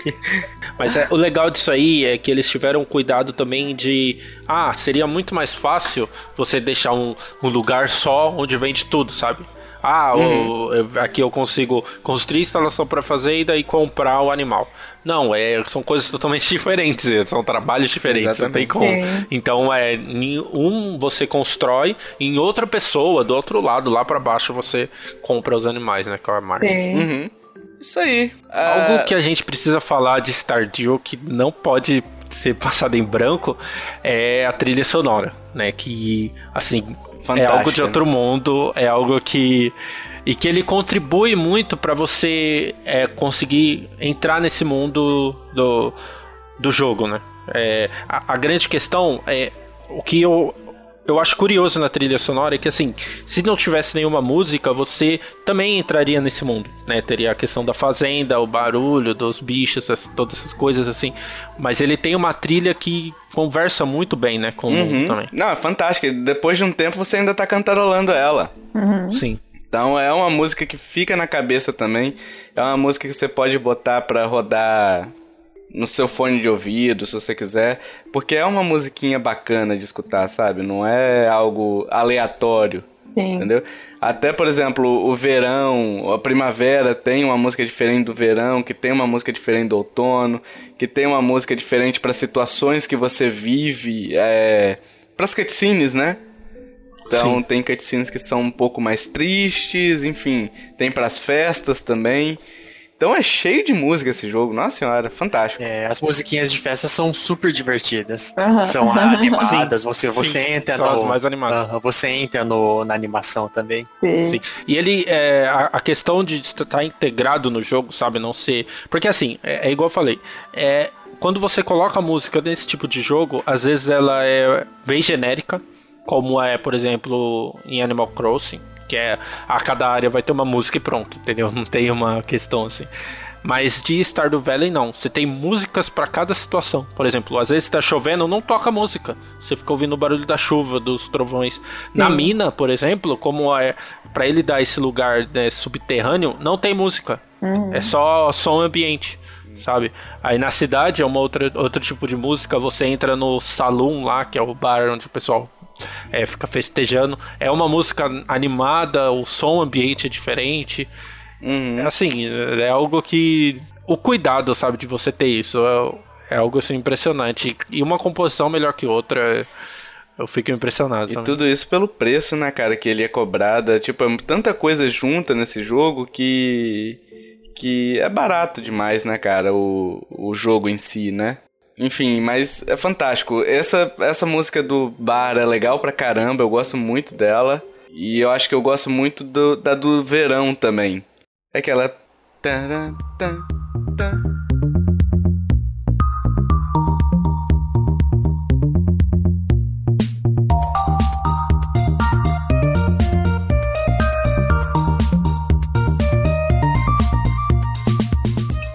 Mas é, o legal disso aí é que eles tiveram cuidado também de. Ah, seria muito mais fácil você deixar um, um lugar só onde vende tudo, sabe? Ah, o- eu- aqui eu consigo construir instalação para fazer e daí comprar o animal. Não, é, são coisas totalmente diferentes, é, são trabalhos diferentes, não tem
Exatamente.
como.
Sim.
Então, é, em um você constrói, em outra pessoa, do outro lado, lá para baixo, você compra os animais, né? Que é a marca.
Sim.
Uhum. Isso aí.
Algo
Ah,
que a gente precisa falar de Stardew que não pode ser passado em branco é a trilha sonora, né? Que, assim, é
Fantástica,
algo de outro mundo, é algo que. E que ele contribui muito para você é, conseguir entrar nesse mundo do, do jogo, né? É, a, a grande questão é o que eu, eu acho curioso na trilha sonora é que assim, se não tivesse nenhuma música, você também entraria nesse mundo, né? Teria a questão da fazenda, o barulho dos bichos, essas- todas essas coisas assim. Mas ele tem uma trilha que conversa muito bem, né, com o
uhum.
mundo também.
Não, é fantástico. Depois de um tempo você ainda tá cantarolando ela.
Sim.
Então é uma música que fica na cabeça também. É uma música que você pode botar pra rodar no seu fone de ouvido, se você quiser, porque é uma musiquinha bacana de escutar, sabe? Não é algo aleatório. Sim. Entendeu? Até, por exemplo, o verão, a primavera tem uma música diferente do verão, que tem uma música diferente do outono, que tem uma música diferente para situações que você vive, é, para as cutscenes, né? Então Sim. tem cutscenes que são um pouco mais tristes, enfim, tem para as festas também. Então é cheio de música esse jogo, nossa senhora, fantástico.
É, as musiquinhas de festa são super divertidas. Uhum. São animadas, Sim. você, você Sim, entra
são no. As mais animadas.
Uh, você entra no, na animação também.
Sim. Sim. E ele, é, a, a, questão de estar integrado no jogo, sabe, não ser. Porque assim, é, é igual eu falei, é, quando você coloca música nesse tipo de jogo, às vezes ela é bem genérica, como é, por exemplo, em Animal Crossing que é a cada área vai ter uma música e pronto, entendeu? Não tem uma questão assim. Mas de Stardew Valley não, você tem músicas para cada situação. Por exemplo, às vezes está chovendo, não toca música. Você fica ouvindo o barulho da chuva, dos trovões. Na mina, por exemplo, como é para ele dar esse lugar né, subterrâneo, não tem música. Uhum. É só som ambiente sabe? Aí na cidade é uma outra outro tipo de música, você entra no salão lá, que é o bar onde o pessoal é, fica festejando. É uma música animada, o som ambiente é diferente. Uhum. Assim, é algo que. O cuidado, sabe, de você ter isso é, é algo assim impressionante. E uma composição melhor que outra. Eu fico impressionado.
E também. tudo isso pelo preço, né, cara, que ele é cobrado. Tipo, é tanta coisa junta nesse jogo que. que é barato demais, né, cara, o, o jogo em si, né? Enfim, mas é fantástico. Essa, essa música do bar é legal pra caramba, eu gosto muito dela. E eu acho que eu gosto muito do, da do verão também. É aquela.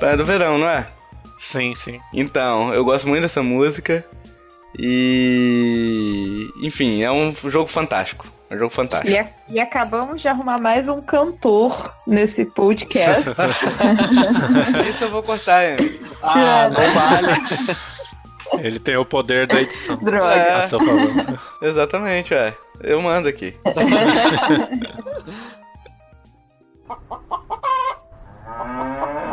É do verão, não é?
Sim, sim.
Então, eu gosto muito dessa música. E. Enfim, é um jogo fantástico. É um jogo fantástico.
E, a, e acabamos de arrumar mais um cantor nesse podcast.
Isso eu vou cortar, hein?
Ah, não vale.
Ele tem o poder da edição.
Droga. É, a seu
favor. Exatamente, é. Eu mando aqui.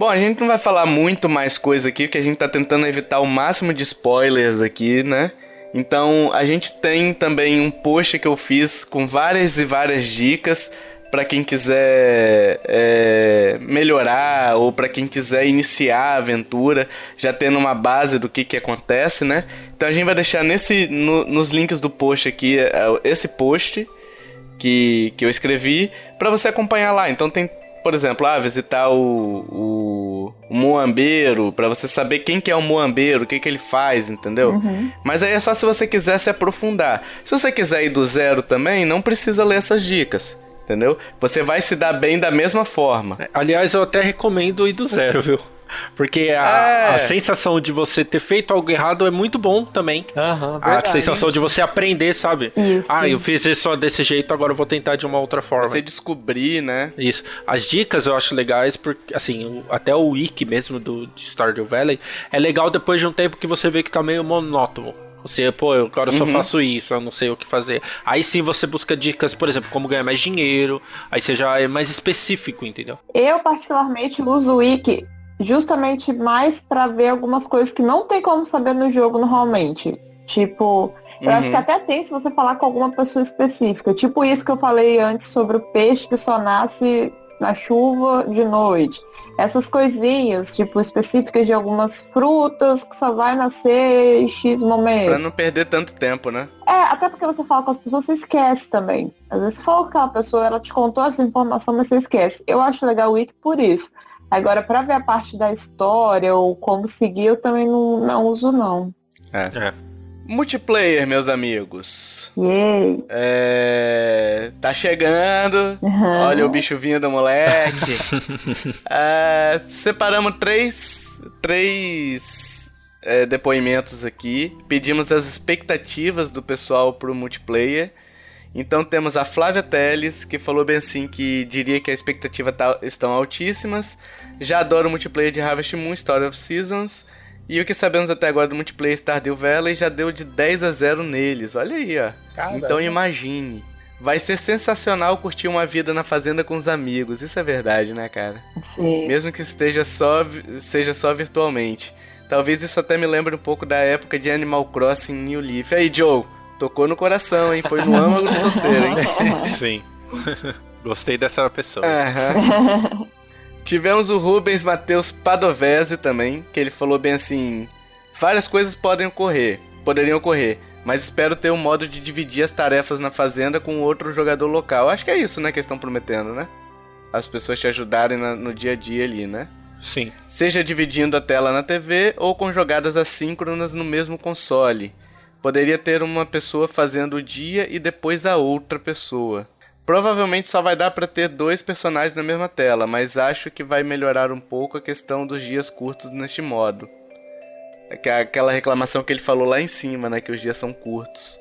Bom, a gente não vai falar muito mais coisa aqui, porque a gente tá tentando evitar o máximo de spoilers aqui, né? Então, a gente tem também um post que eu fiz com várias e várias dicas para quem quiser é, melhorar ou para quem quiser iniciar a aventura, já tendo uma base do que, que acontece, né? Então a gente vai deixar nesse, no, nos links do post aqui é, esse post que, que eu escrevi para você acompanhar lá. Então tem por exemplo, ah, visitar o, o, o Moambeiro, para você saber quem que é o Moambeiro, o que que ele faz, entendeu? Uhum. Mas aí é só se você quiser se aprofundar. Se você quiser ir do zero também, não precisa ler essas dicas. Entendeu? Você vai se dar bem da mesma forma.
Aliás, eu até recomendo ir do zero, viu? Porque a, é. a, sensação de você ter feito algo errado é muito bom também.
Uhum,
a sensação de você aprender, sabe?
Isso.
Ah, eu fiz isso desse jeito, agora eu vou tentar de uma outra forma.
Você descobrir, né?
Isso. As dicas eu acho legais, porque, assim, até o wiki mesmo do, de Stardew Valley é legal depois de um tempo que você vê que tá meio monótono. Você, pô, eu agora só uhum. faço isso, eu não sei o que fazer. Aí sim você busca dicas, por exemplo, como ganhar mais dinheiro. Aí você já é mais específico, entendeu?
Eu, particularmente, uso o Wiki justamente mais para ver algumas coisas que não tem como saber no jogo normalmente. Tipo, eu uhum. acho que até tem se você falar com alguma pessoa específica. Tipo isso que eu falei antes sobre o peixe que só nasce na chuva de noite. Essas coisinhas, tipo, específicas de algumas frutas que só vai nascer em X momento.
Pra não perder tanto tempo, né?
É, até porque você fala com as pessoas, você esquece também. Às vezes você fala com aquela pessoa, ela te contou essa informação, mas você esquece. Eu acho legal o Wiki por isso. Agora, para ver a parte da história ou como seguir, eu também não, não uso, não.
É. é. Multiplayer, meus amigos.
Yay.
É... Tá chegando. Uhum. Olha o bicho vindo, moleque. é... Separamos três, três é, depoimentos aqui. Pedimos as expectativas do pessoal pro multiplayer. Então temos a Flávia Teles, que falou bem assim que diria que a expectativa tá, estão altíssimas. Já adoro o multiplayer de Harvest Moon Story of Seasons. E o que sabemos até agora do multiplayer Stardew Valley já deu de 10 a 0 neles. Olha aí, ó.
Caramba.
Então imagine. Vai ser sensacional curtir uma vida na fazenda com os amigos. Isso é verdade, né, cara?
Sim.
Mesmo que esteja só, seja só virtualmente. Talvez isso até me lembre um pouco da época de Animal Crossing New Leaf. Aí, Joe, tocou no coração, hein? Foi no âmago do soceiro, hein?
Sim. Gostei dessa pessoa.
Aham. Tivemos o Rubens Matheus Padovese também, que ele falou bem assim: várias coisas podem ocorrer, poderiam ocorrer, mas espero ter um modo de dividir as tarefas na fazenda com outro jogador local. Acho que é isso, né, que eles estão prometendo, né? As pessoas te ajudarem na- no dia a dia ali, né?
Sim.
Seja dividindo a tela na TV ou com jogadas assíncronas no mesmo console. Poderia ter uma pessoa fazendo o dia e depois a outra pessoa. Provavelmente só vai dar pra ter dois personagens na mesma tela, mas acho que vai melhorar um pouco a questão dos dias curtos neste modo. Que Aquela reclamação que ele falou lá em cima, né, que os dias são curtos.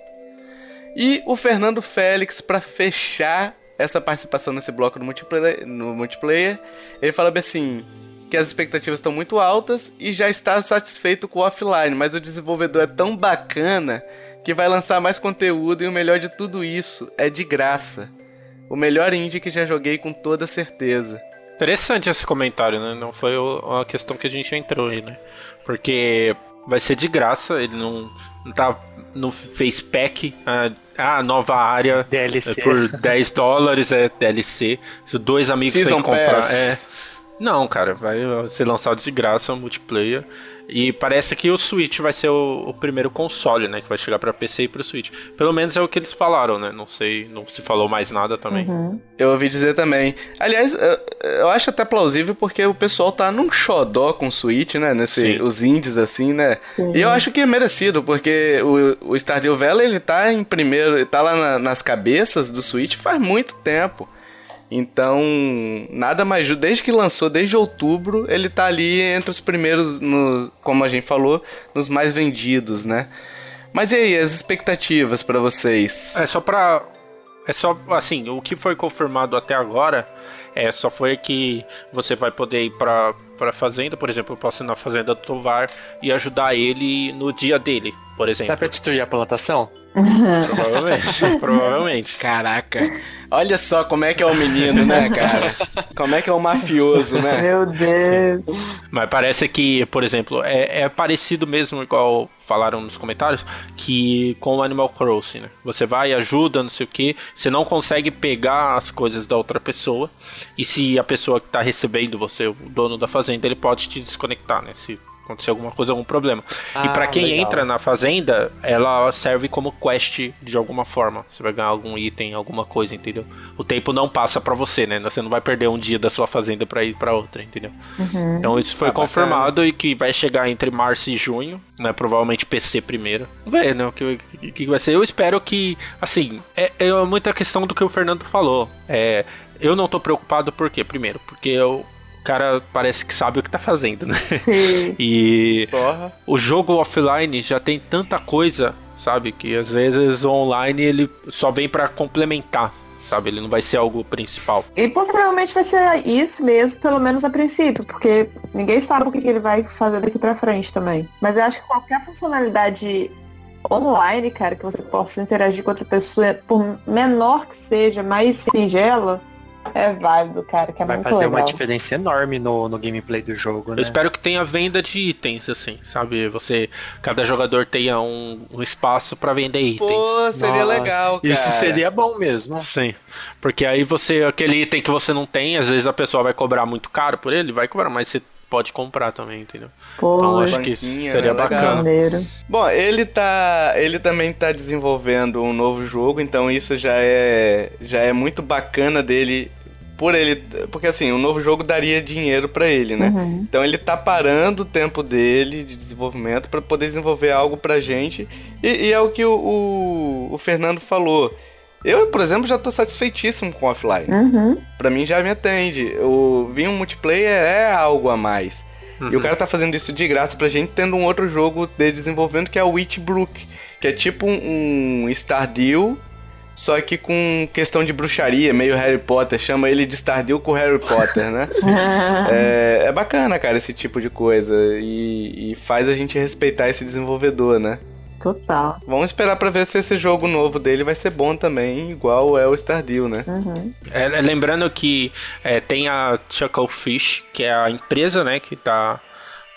E o Fernando Félix, pra fechar essa participação nesse bloco no multiplayer, no multiplayer ele fala assim: que as expectativas estão muito altas e já está satisfeito com o offline, mas o desenvolvedor é tão bacana que vai lançar mais conteúdo e o melhor de tudo isso é de graça. O melhor indie que já joguei com toda certeza.
Interessante esse comentário, né? Não foi a questão que a gente entrou aí, né? Porque vai ser de graça, ele não, não tá. Não fez pack. Ah, ah, nova área.
DLC.
É por 10 dólares é DLC. Se dois amigos têm comprar.
Pass.
É. Não, cara, vai ser lançado de graça multiplayer. E parece que o Switch vai ser o, o primeiro console, né? Que vai chegar pra PC e pro Switch. Pelo menos é o que eles falaram, né? Não sei, não se falou mais nada também.
Uhum.
Eu ouvi dizer também. Aliás, eu, eu acho até plausível porque o pessoal tá num xodó com o Switch, né? Nesse,
Sim.
os indies assim, né? E eu acho que é merecido, porque o, o Stardew Valley, ele tá em primeiro, ele tá lá na- nas cabeças do Switch faz muito tempo. Então, nada mais justo. Desde que lançou, desde outubro, ele tá ali entre os primeiros, no, como a gente falou, nos mais vendidos, né? Mas e aí, as expectativas pra vocês?
É só pra. É só, assim, o que foi confirmado até agora é só foi que você vai poder ir pra, pra fazenda, por exemplo, eu posso ir na fazenda do Tovar e ajudar ele no dia dele, por exemplo.
Dá pra destruir a plantação?
Provavelmente. provavelmente.
Caraca, olha só como é que é o menino, né, cara? Como é que é o mafioso, né?
Meu Deus.
Mas parece que, por exemplo, é, é parecido mesmo, igual falaram nos comentários, que com o Animal Crossing, né? Você vai, ajuda, não sei o que, você não consegue pegar as coisas da outra pessoa, e se a pessoa que tá recebendo você, o dono da fazenda, ele pode te desconectar, né? Se acontecer alguma coisa, algum problema. e
Ah,
pra quem
legal.
entra na fazenda, ela serve como quest de alguma forma. Você vai ganhar algum item, alguma coisa, entendeu? O tempo não passa pra você, né? Você não vai perder um dia da sua fazenda pra ir pra outra, entendeu? Então isso foi
Ah, bacana.
confirmado e que vai chegar entre março e junho, né? Provavelmente PC primeiro. Vamos ver, né? O que, que, que vai ser. Eu espero que, assim, é, é muita questão do que o Fernando falou. É, eu não tô preocupado por quê? Primeiro, porque eu, o cara parece que sabe o que tá fazendo, né? E
Porra.
o jogo offline já tem tanta coisa, sabe? Que às vezes o online ele só vem pra complementar, sabe? Ele não vai ser algo principal.
E possivelmente vai ser isso mesmo, pelo menos a princípio, porque ninguém sabe o que que ele vai fazer daqui pra frente também. Mas eu acho que qualquer funcionalidade online, cara, que você possa interagir com outra pessoa, por menor que seja, mais singela, é válido, cara, que é
Vai
muito
fazer
legal.
uma diferença enorme no, no gameplay do jogo,
Eu
né?
espero que tenha venda de itens, assim, sabe? Você, cada jogador tenha um, um espaço pra vender itens.
Pô, seria
Nossa,
legal, cara.
Isso seria bom mesmo.
Sim, porque aí você, aquele item que você não tem, às vezes a pessoa vai cobrar muito caro por ele, vai cobrar, mas você pode comprar também, entendeu? Então
Pô,
acho que
banquinha,
seria
né?
Bacana.
maneiro.
Bom, ele tá. Ele também tá desenvolvendo um novo jogo, então isso já é. já é muito bacana dele. Por ele. Porque assim, um novo jogo daria dinheiro pra ele, né?
Uhum.
Então ele tá parando o tempo dele de desenvolvimento pra poder desenvolver algo pra gente. E, e é o que o, o, o Fernando falou. Eu, por exemplo, já tô satisfeitíssimo com o offline.
Uhum.
Pra mim já me atende. O vir um multiplayer é algo a mais. E o
Uhum.
cara tá fazendo isso de graça pra gente, tendo um outro jogo dele desenvolvendo que é o Witchbrook, que é tipo um, um Stardew, só que com questão de bruxaria, meio Harry Potter. Chama ele de Stardew com Harry Potter, né? é, é, bacana, cara, esse tipo de coisa. E, e faz a gente respeitar esse desenvolvedor, né?
Total.
Vamos esperar pra ver se esse jogo novo dele vai ser bom também, igual é o Stardew, né?
Uhum.
É, lembrando que é, tem a Chucklefish, que é a empresa, né, que tá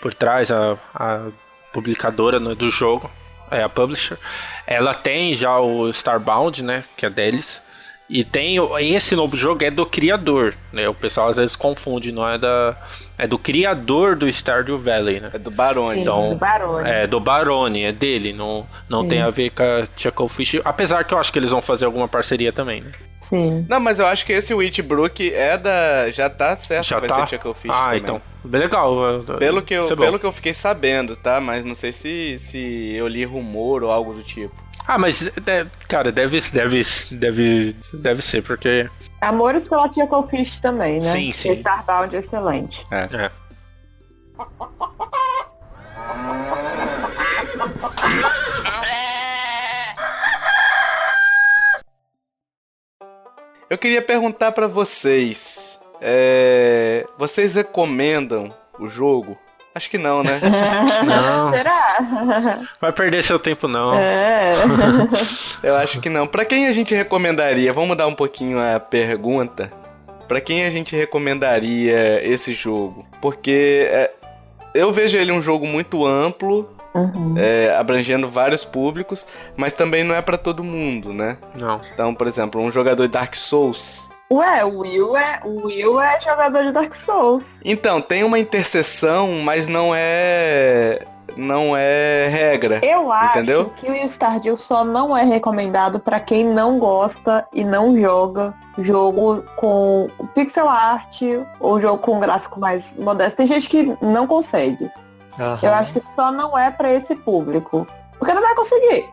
por trás, a, a publicadora né, do jogo, é a publisher. Ela tem já o Starbound, né, que é deles. E tem esse novo jogo é do criador, né? O pessoal às vezes confunde, não é da é do criador do Stardew Valley, né?
É do Barone.
Então,
do Barone.
É do Barone, é dele, não não tem a ver com a Chucklefish, apesar que eu acho que eles vão fazer alguma parceria também, né?
Sim.
Não, mas eu acho que esse Witchbrook é da já tá certo,
Já
vai
tá?
ser Chucklefish
Ah,
também.
então. Legal.
Pelo que, eu,
é bom.
pelo que eu fiquei sabendo, tá? Mas não sei se, se eu li rumor ou algo do tipo.
Ah, mas é, cara, deve deve deve deve ser porque
Amores pela Tia Fish também, né?
Sim, sim.
Starbound é excelente.
é.
Eu queria perguntar pra vocês. é, Vocês recomendam o jogo? Acho que não, né?
Não.
Será?
Vai perder seu tempo não.
É.
Eu acho que não. Pra quem a gente recomendaria? Vamos mudar um pouquinho a pergunta. Pra quem a gente recomendaria esse jogo? Porque é, eu vejo ele um jogo muito amplo,
Uhum.
é, abrangendo vários públicos, mas também não é pra todo mundo, né?
Não.
Então, por exemplo, um jogador de Dark Souls.
Ué, o Will é, o Will é jogador de Dark Souls.
Então, tem uma interseção, mas não é. Não é regra.
Eu acho
Entendeu?
que o Stardew só não é recomendado pra quem não gosta e não joga jogo com pixel art ou jogo com gráfico mais modesto. Tem gente que não consegue. Eu acho que só não é pra esse público. Porque não vai conseguir.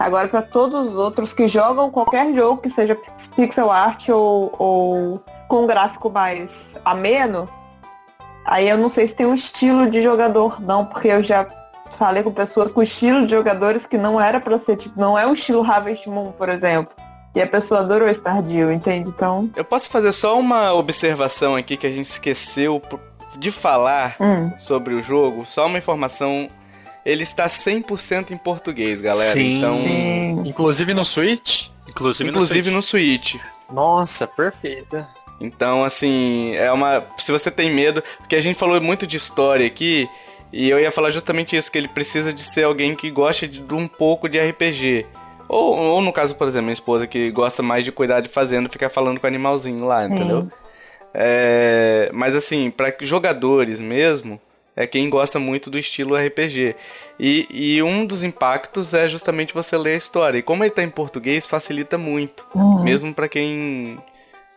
Agora, pra todos os outros que jogam qualquer jogo que seja pix- pixel art ou, ou com gráfico mais ameno, aí eu não sei se tem um estilo de jogador, não, porque eu já falei com pessoas com estilo de jogadores que não era pra ser, tipo, não é um estilo Harvest Moon, por exemplo. E a pessoa adorou Stardew, entende? Então,
Eu posso fazer só uma observação aqui que a gente esqueceu de falar
hum,
sobre o jogo. Só uma informação. Ele está 100% em português, galera.
Sim.
Então.
Inclusive no Switch?
Inclusive,
inclusive
no
no Switch.
Nossa, perfeita.
Então, assim, é uma. Se você tem medo. Porque a gente falou muito de história aqui. E eu ia falar justamente isso: que ele precisa de ser alguém que goste de, de um pouco de RPG. Ou, ou no caso, por exemplo, minha esposa que gosta mais de cuidar de fazenda e ficar falando com o animalzinho lá, entendeu? É, mas assim, para jogadores mesmo, é quem gosta muito do estilo RPG. E, e um dos impactos é justamente você ler a história. E como ele tá em português, facilita muito.
Uhum.
Mesmo pra quem.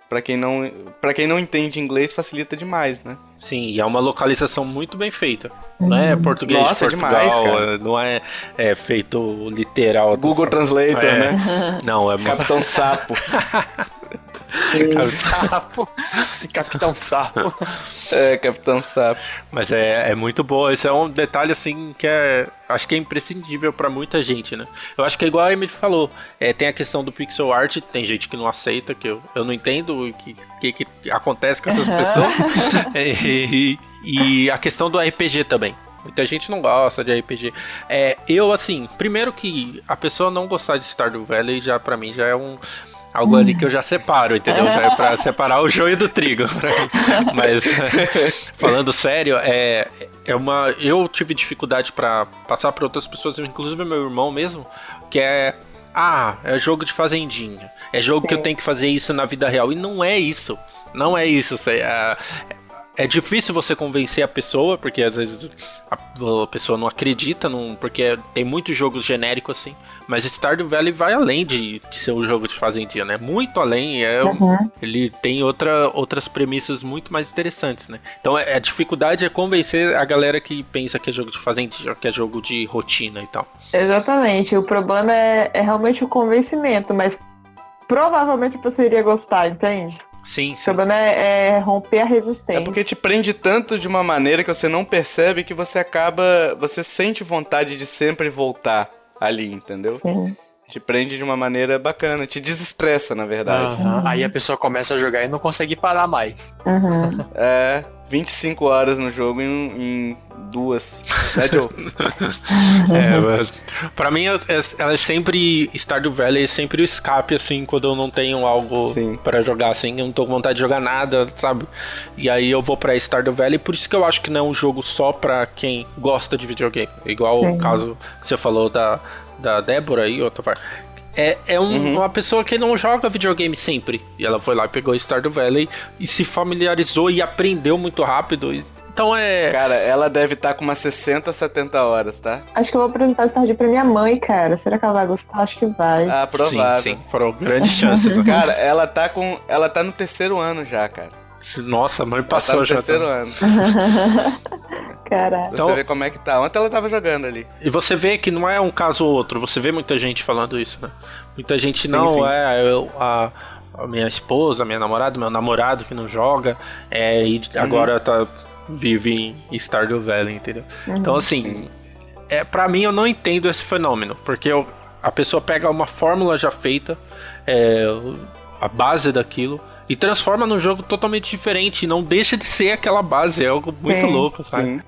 Para quem não, para quem não entende inglês, facilita demais, né?
Sim, e é uma localização muito bem feita. Não é português
Nossa,
de Portugal,
demais, cara.
é, não é, é feito literal.
Google Translator,
É.
né?
Não, é muito
Capitão Sapo.
Sapo. Capitão Sapo.
É, Capitão Sapo.
Mas é, é muito boa. Isso é um detalhe assim que é. Acho que é imprescindível pra muita gente, né? Eu acho que é igual a Emily falou. É, tem a questão do pixel art, tem gente que não aceita, que eu, eu não entendo o que, que, que acontece com essas pessoas. e, e a questão do RPG também. Muita gente não gosta de RPG. É, eu, assim, primeiro que a pessoa não gostar de Stardew Valley já pra mim já é um. Algo ali que eu já separo, entendeu? É pra separar o joio do trigo. Mas, falando sério, é, é uma. Eu tive dificuldade pra passar pra outras pessoas, inclusive meu irmão mesmo, que é. Ah, é jogo de fazendinha. É jogo que eu tenho que fazer isso na vida real. E não é isso. Não é isso. É, é difícil você convencer a pessoa, porque às vezes a, pessoa não acredita, num, porque tem muitos jogos genéricos assim. Mas Stardew Valley vai além de, de ser um jogo de fazendinha, né? Muito além. É, um-
Uhum.
ele tem outra, outras premissas muito mais interessantes, né? Então é- a dificuldade é convencer a galera que pensa que é jogo de fazendinha, que é jogo de rotina e tal.
Exatamente. O problema é, é realmente o convencimento, mas provavelmente a pessoa iria gostar, entende?
Sim,
O
sim.
problema é, é romper a resistência.
É porque te prende tanto de uma maneira que você não percebe que você acaba. Você sente vontade de sempre voltar ali, entendeu?
Sim.
Te prende de uma maneira bacana, te desestressa, na verdade.
Aham. Aí a pessoa começa a jogar e não consegue parar mais.
Uhum.
É, 25 horas no jogo em, em duas. Né, Joe?
É, mas pra mim, é- é- ela é sempre. Stardew Valley é sempre o escape, assim, quando eu não tenho algo pra jogar, assim, eu não tô com vontade de jogar nada, sabe? E aí eu vou pra Stardew Valley, por isso que eu acho que não é um jogo só pra quem gosta de videogame. Igual
Sim.
o caso que você falou da, da Débora aí, Otávio. É, é um-
Uhum.
uma pessoa que não joga videogame sempre. E ela foi lá, pegou Stardew Valley e se familiarizou e aprendeu muito rápido. Então é.
Cara, ela deve estar com umas 60, 70 horas, tá?
Acho que eu vou apresentar o Stardew pra minha mãe, cara. Será que ela vai gostar? Acho que vai.
Ah, provável.
Sim, sim. Foram grandes chances. né?
Cara, ela tá com. Ela tá no terceiro ano já, cara.
Nossa, a mãe
Ela tá
passou já.
terceiro
tá.
ano.
Caralho.
Você
Então-
vê como é que tá. Ontem ela tava jogando ali.
E você vê que não é um caso ou outro, você vê muita gente falando isso, né? Muita gente
Sim,
não
sim.
é eu, a, a minha esposa, minha namorada, meu namorado que não joga, é, e
Uhum.
agora tá vive em Stardew Valley, entendeu? Então assim,
Sim.
é para mim eu não entendo esse fenômeno, porque eu- a pessoa pega uma fórmula já feita, é, a base daquilo e transforma num jogo totalmente diferente, e não deixa de ser aquela base, é algo muito
Sim,
louco, sabe?
Sim.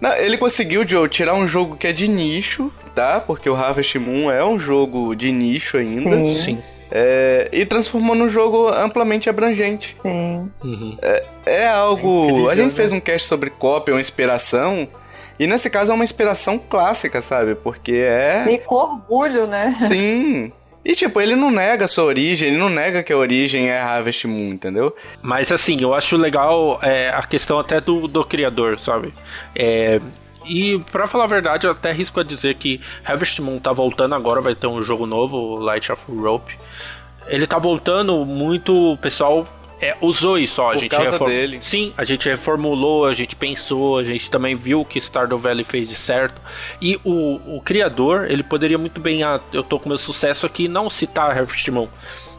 Não, ele conseguiu, Joe, tirar um jogo que é de nicho, tá? Porque o Harvest Moon é um jogo de nicho ainda.
Sim.
Sim.
É, e transformou num jogo amplamente abrangente.
Sim.
Uhum.
É algo.
incrível,
a gente
né?
fez um cast sobre cópia, uma inspiração. E nesse caso é uma inspiração clássica, sabe? Porque é.
E com orgulho, né?
Sim. E tipo, ele não nega a sua origem, ele não nega que a origem é Harvest Moon, entendeu?
Mas assim, eu acho legal é, a questão até do, do criador, sabe? É, e pra falar a verdade, eu até risco a dizer que Harvest Moon tá voltando agora, vai ter um jogo novo, Light of Rope. Ele tá voltando muito, o pessoal é, usou isso, ó. A
Por
gente
causa
reform-
dele.
Sim, a gente reformulou, a gente pensou, a gente também viu o que Stardew Valley fez de certo. E o, o criador, ele poderia muito bem, ah, eu tô com meu sucesso aqui, não citar Harvest Moon.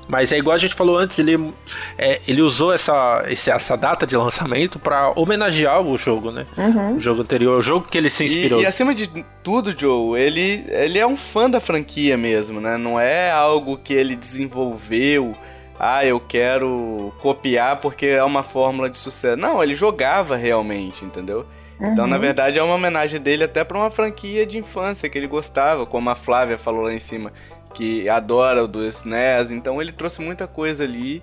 Mas é igual a gente falou antes, ele, é, ele usou essa, esse- essa data de lançamento pra homenagear o jogo, né?
Uhum.
O jogo anterior, o jogo que ele se inspirou.
E, e acima de tudo, Joe, ele, ele é um fã da franquia mesmo, né? Não é algo que ele desenvolveu. Ah, eu quero copiar porque é uma fórmula de sucesso. Não, ele jogava realmente, entendeu? Então,
Uhum.
na verdade, é uma homenagem dele até pra uma franquia de infância que ele gostava, como a Flávia falou lá em cima, que adora o do SNES. Então, ele trouxe muita coisa ali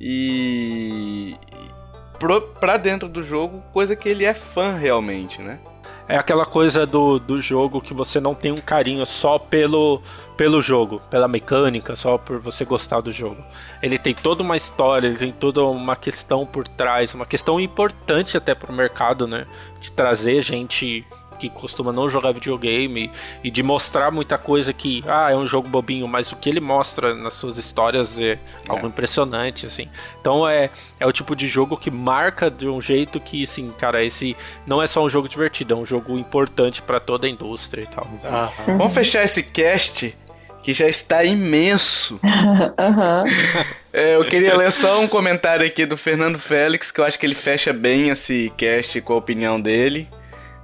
e. Pro, pra dentro do jogo, coisa que ele é fã realmente, né?
É aquela coisa do, do jogo que você não tem um carinho só pelo, pelo jogo, pela mecânica, só por você gostar do jogo. Ele tem toda uma história, ele tem toda uma questão por trás, uma questão importante até pro mercado, né? De trazer gente que costuma não jogar videogame e de mostrar muita coisa que, ah, é um jogo bobinho, mas o que ele mostra nas suas histórias é algo impressionante, assim. Então é, é o tipo de jogo que marca de um jeito que, assim, cara, esse não é só um jogo divertido, é um jogo importante pra toda a indústria e tal.
Aham.
Vamos fechar esse cast que já está imenso.
Aham.
É, eu queria ler só um comentário aqui do Fernando Félix, que eu acho que ele fecha bem esse cast com a opinião dele.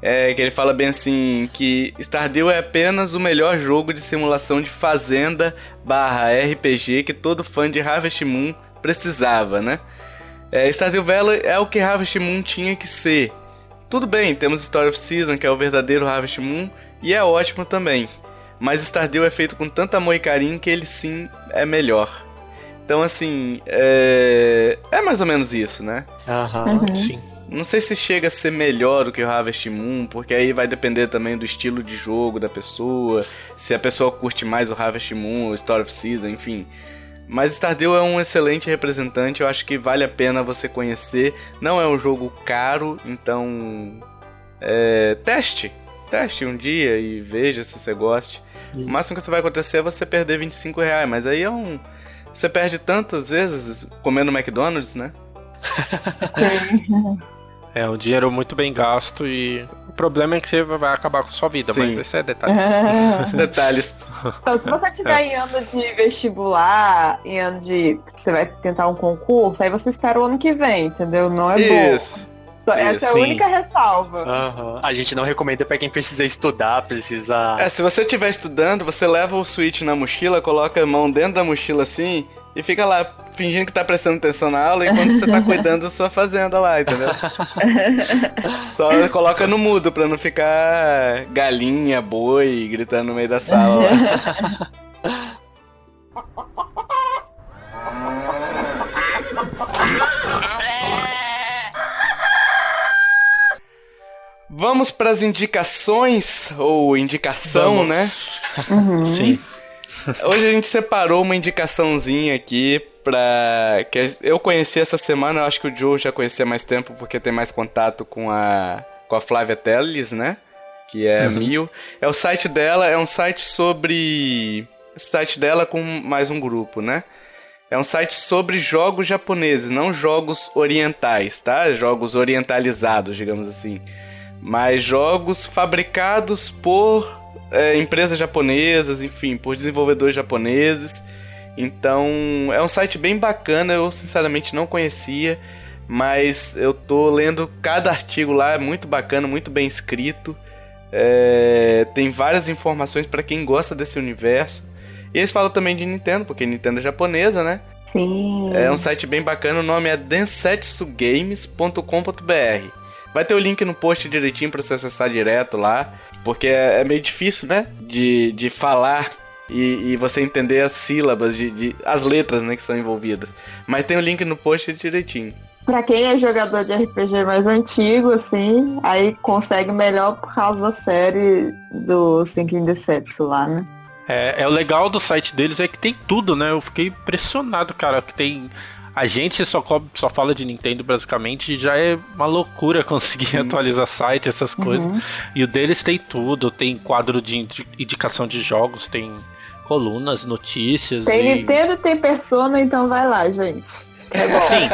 É, que ele fala bem assim, que Stardew é apenas o melhor jogo de simulação de fazenda barra RPG que todo fã de Harvest Moon precisava, né? É, Stardew Valley é o que Harvest Moon tinha que ser. Tudo bem, temos Story of Season, que é o verdadeiro Harvest Moon, e é ótimo também. Mas Stardew é feito com tanto amor e carinho que ele sim é melhor. Então, assim, é, é mais ou menos isso, né?
Aham.
Uhum.
Sim.
Não sei se chega a ser melhor do que o Harvest Moon, porque aí vai depender também do estilo de jogo da pessoa, se a pessoa curte mais o Harvest Moon, o Story of Season, enfim. Mas Stardew é um excelente representante, eu acho que vale a pena você conhecer. Não é um jogo caro, então. É, teste. Teste um dia e veja se você goste. O máximo que você vai acontecer é você perder 25 reais, mas aí é um. Você perde tantas vezes comendo McDonald's, né?
É um dinheiro muito bem gasto e o problema é que você vai acabar com sua vida,
Sim.
mas esse é detalhe.
Detalhes.
Então, se você estiver em ano de vestibular, em ano de. Você vai tentar um concurso, aí você espera o ano que vem, entendeu? Não é bom.
Isso.
Essa é a
Sim.
única ressalva.
Aham. A gente não recomenda pra quem precisa estudar, precisa.
É, se você estiver estudando, você leva o Switch na mochila, coloca a mão dentro da mochila assim e fica lá fingindo que tá prestando atenção na aula enquanto você tá cuidando da sua fazenda lá, entendeu? Só coloca no mudo pra não ficar galinha, boi gritando no meio da sala lá. Vamos pras indicações, ou indicação,
Vamos.
né?
Sim.
Hoje a gente separou uma indicaçãozinha aqui pra. que eu conheci essa semana, eu acho que o Joe já conhecia mais tempo porque tem mais contato com a. com a Flávia Teles, né? Que é
Uhum.
Mil. É o site dela, é um site sobre. Site dela com mais um grupo, né? É um site sobre jogos japoneses, não jogos orientais, tá? Jogos orientalizados, digamos assim. Mas jogos fabricados por é, empresas japonesas, enfim, por desenvolvedores japoneses. Então, é um site bem bacana, eu sinceramente não conhecia, mas eu tô lendo cada artigo lá, é muito bacana, muito bem escrito. É, tem várias informações para quem gosta desse universo. E eles falam também de Nintendo, porque Nintendo é japonesa, né?
Sim.
É um site bem bacana, o nome é densetsugames.com.br. Vai ter o link no post direitinho pra você acessar direto lá, porque é, é meio difícil, né? De, de falar e, e você entender as sílabas, de, de- as letras né, que são envolvidas. Mas tem o link no post direitinho.
Pra quem é jogador de RPG mais antigo, assim, aí consegue melhor por causa da série do Sinking Deception lá, né?
É, é o legal do site deles é que tem tudo, né? Eu fiquei impressionado, cara, que tem. A gente só, só fala de Nintendo basicamente e já é uma loucura conseguir atualizar site, essas coisas.
Uhum.
E o deles tem tudo, tem quadro de indi- indicação de jogos, tem colunas, notícias.
Tem
e...
Nintendo e tem Persona, então vai lá, gente. É.
Sim,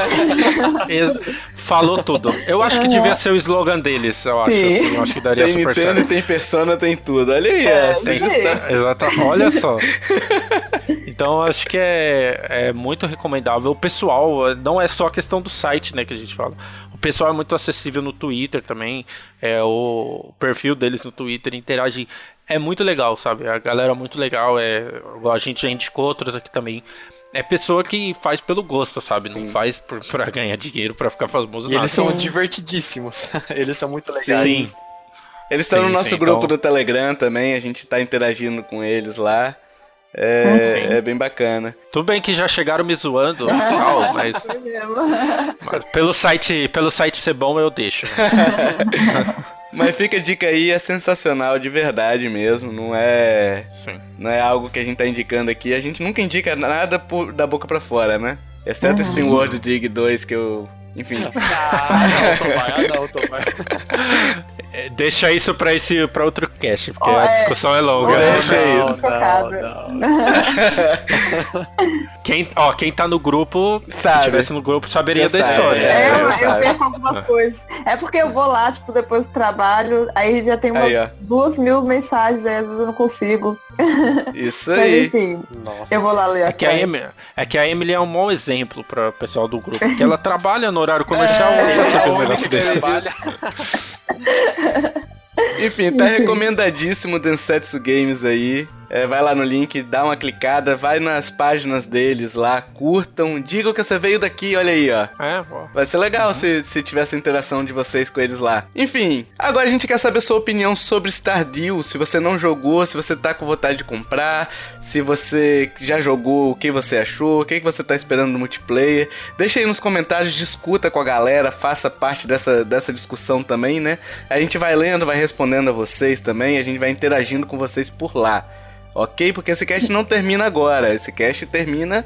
falou tudo. Eu acho que devia ser o slogan deles, eu acho.
Sim.
assim, eu acho que daria
Tem
super
Nintendo,
certo.
tem Persona, tem tudo. Olha aí,
É,
é, está-
Exato, olha só. Então acho que é, é muito recomendável. O pessoal, não é só a questão do site, né, que a gente fala. O pessoal é muito acessível no Twitter também. É, o perfil deles no Twitter interage. É muito legal, sabe? A galera é muito legal. É, a gente já indicou outros aqui também. É pessoa que faz pelo gosto, sabe? Não faz por, pra ganhar dinheiro, pra ficar famoso.
E
nada.
eles são
Sim.
divertidíssimos. eles são muito legais.
Sim.
Eles estão no
Sim,
nosso
sim,
grupo
então-
do Telegram também, a gente tá interagindo com eles lá. É, é bem bacana.
Tudo bem que já chegaram me zoando e tal, mas, mas pelo site, pelo site ser bom eu deixo.
Mas fica a dica aí, é sensacional, de verdade mesmo. Não é,
Sim.
não é algo que a gente tá indicando aqui. A gente nunca indica nada por- da boca pra fora, né? Exceto esse
Uhum.
World Dig 2 que eu. Enfim.
Ah, não, Tomai, ah, não, Tomai.
É, Deixa isso pra, esse, pra outro cast, porque
Ó,
a
é.
discussão é longa.
Ó,
Deixa
não,
isso.
Não, não.
Quem, ó, quem tá no grupo,
Sabe.
se tivesse no grupo, saberia da história.
É,
É,
eu,
eu
eu perco algumas coisas. É porque eu vou lá, tipo, depois do trabalho, aí já tem umas
Aí,
duas mil mensagens, aí às vezes eu não consigo.
Isso
Mas
aí.
enfim,
Nossa.
eu vou lá ler
É que, a. Emily, é que a Emily é um mau exemplo para o pessoal do grupo, porque ela trabalha no horário comercial, ela já sabe um negócio desse.
Enfim, tá recomendadíssimo o Densetsu Games aí. É, vai lá no link, dá uma clicada, vai nas páginas deles lá, curtam, digam que você veio daqui, olha aí, ó.
É, pô.
Vai ser legal se, se tiver essa interação de vocês com eles lá. Enfim, agora a gente quer saber sua opinião sobre Stardew. Se você não jogou, se você tá com vontade de comprar, se você já jogou, o que você achou, o que que você tá esperando no multiplayer. Deixa aí nos comentários, discuta com a galera, faça parte dessa, dessa discussão também, né? A gente vai lendo, vai respondendo a vocês também, a gente vai interagindo com vocês por lá. Ok? Porque esse cast não termina agora. Esse cast termina.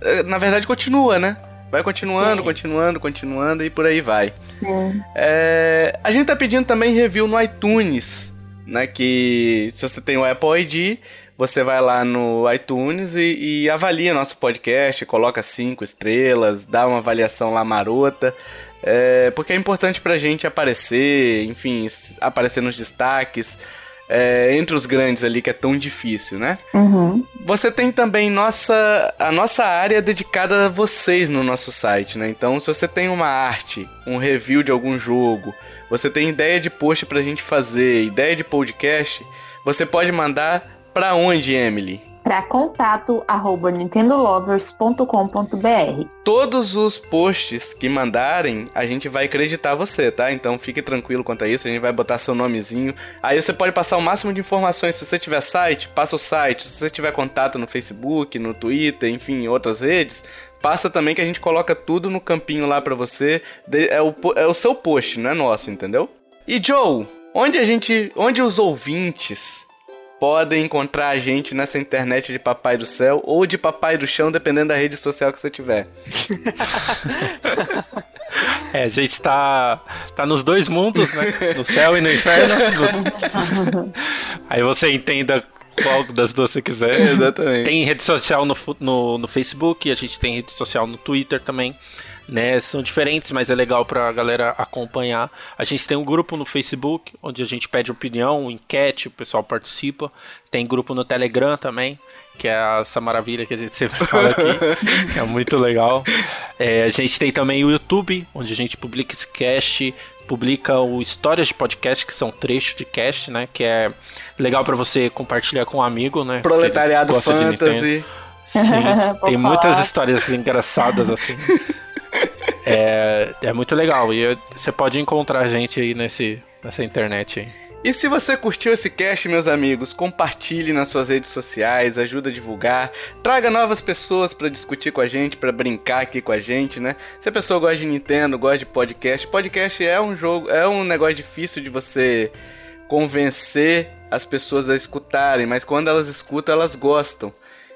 eh, Na verdade, continua, né? Vai continuando,
Sim.
continuando, continuando e por aí vai.
Sim.
É, a gente tá pedindo também review no iTunes, né? Que se você tem o Apple ID, você vai lá no iTunes e, e avalia nosso podcast, coloca cinco estrelas, dá uma avaliação lá marota. é, porque é importante pra gente aparecer, enfim, aparecer nos destaques. É, entre os grandes ali, que é tão difícil, né?
Uhum.
Você tem também nossa, a nossa área dedicada a vocês no nosso site, né? Então, se você tem uma arte, um review de algum jogo, você tem ideia de post pra gente fazer, ideia de podcast, você pode mandar pra onde, Emily?
Para contato arroba nintendolovers.com.br.
Todos os posts que mandarem, a gente vai acreditar você, tá? Então fique tranquilo quanto a isso, a gente vai botar seu nomezinho. Aí você pode passar o máximo de informações. Se você tiver site, passa o site. Se você tiver contato no Facebook, no Twitter, enfim, em outras redes, passa também que a gente coloca tudo no campinho lá pra você. É o, é o seu post, não é nosso, entendeu? E Joe, onde a gente. Onde os ouvintes podem encontrar a gente nessa internet de Papai do Céu ou de Papai do Chão, dependendo da rede social que você tiver.
É, a gente tá, tá nos dois mundos, né? No céu e no inferno. Aí você entenda qual das duas você quiser.
Exatamente.
Tem rede social no, no, no Facebook, a gente tem rede social no Twitter também né? São diferentes, mas é legal pra galera acompanhar. A gente tem um grupo no Facebook, onde a gente pede opinião, enquete, o pessoal participa. Tem grupo no Telegram também, que é essa maravilha que a gente sempre fala aqui, é muito legal. É, a gente tem também o YouTube, onde a gente publica esse cast, publica o Histórias de Podcast, que são trechos de cast, né? Que é legal para você compartilhar com um amigo, né?
Proletariado Fantasy.
Sim, tem muitas histórias engraçadas assim. é, é muito legal. E você pode encontrar a gente aí nesse, nessa internet aí.
E se você curtiu esse cast, meus amigos, compartilhe nas suas redes sociais, ajuda a divulgar, traga novas pessoas para discutir com a gente, para brincar aqui com a gente, né? Se a pessoa gosta de Nintendo, gosta de podcast, podcast é um jogo, é um negócio difícil de você convencer as pessoas a escutarem, mas quando elas escutam, elas gostam.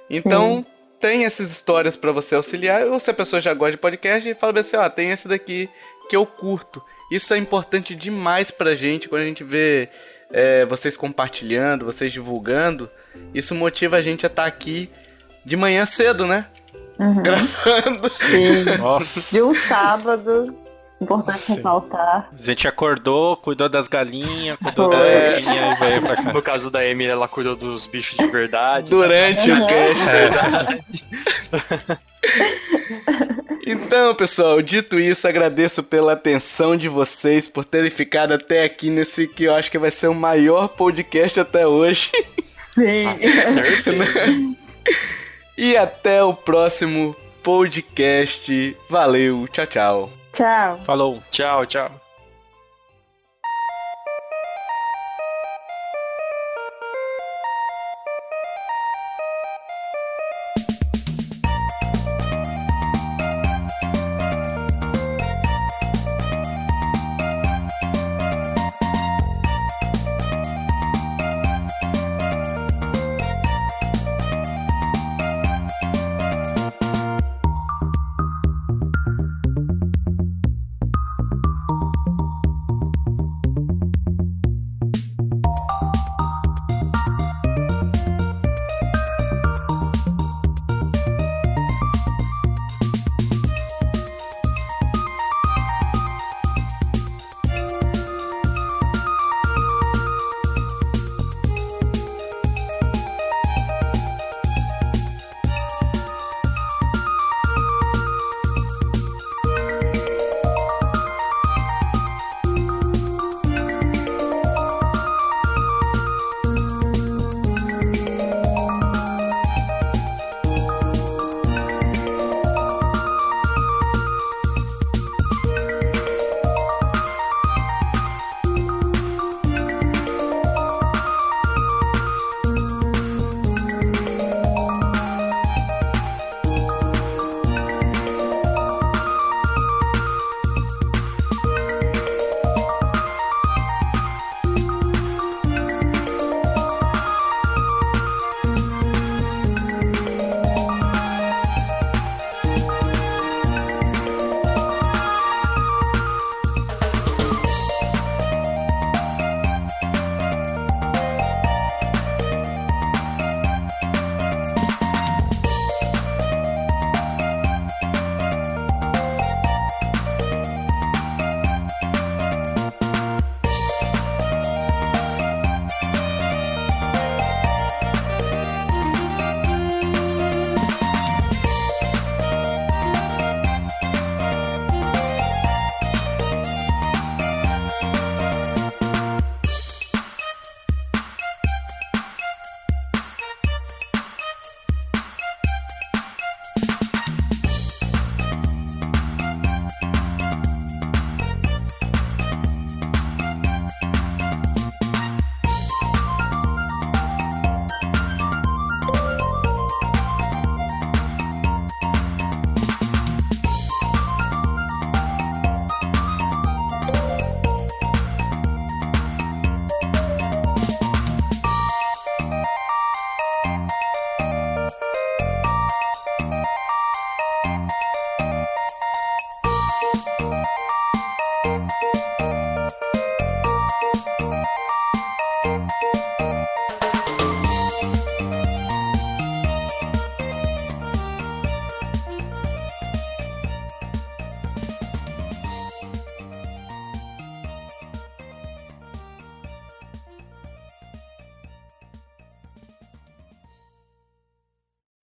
Então, Sim tem essas histórias para você auxiliar, ou se a pessoa já gosta de podcast, fala bem assim, ó, tem esse daqui que eu curto. Isso é importante demais pra gente quando a gente vê é, vocês compartilhando, vocês divulgando. Isso motiva a gente a estar tá aqui de manhã cedo, né?
Uhum.
Gravando.
Sim. Nossa. De um sábado Importante Nossa. ressaltar.
A gente acordou, cuidou das galinhas, cuidou das galinhas e veio pra cá.
No caso da Emily, ela cuidou dos bichos de verdade.
Durante o cast. É. Então, pessoal, dito isso, agradeço pela atenção de vocês, por terem ficado até aqui nesse que eu acho que vai ser o maior podcast até hoje.
Sim.
e até o próximo podcast. Valeu, tchau, tchau.
Tchau.
Falou.
Tchau, tchau.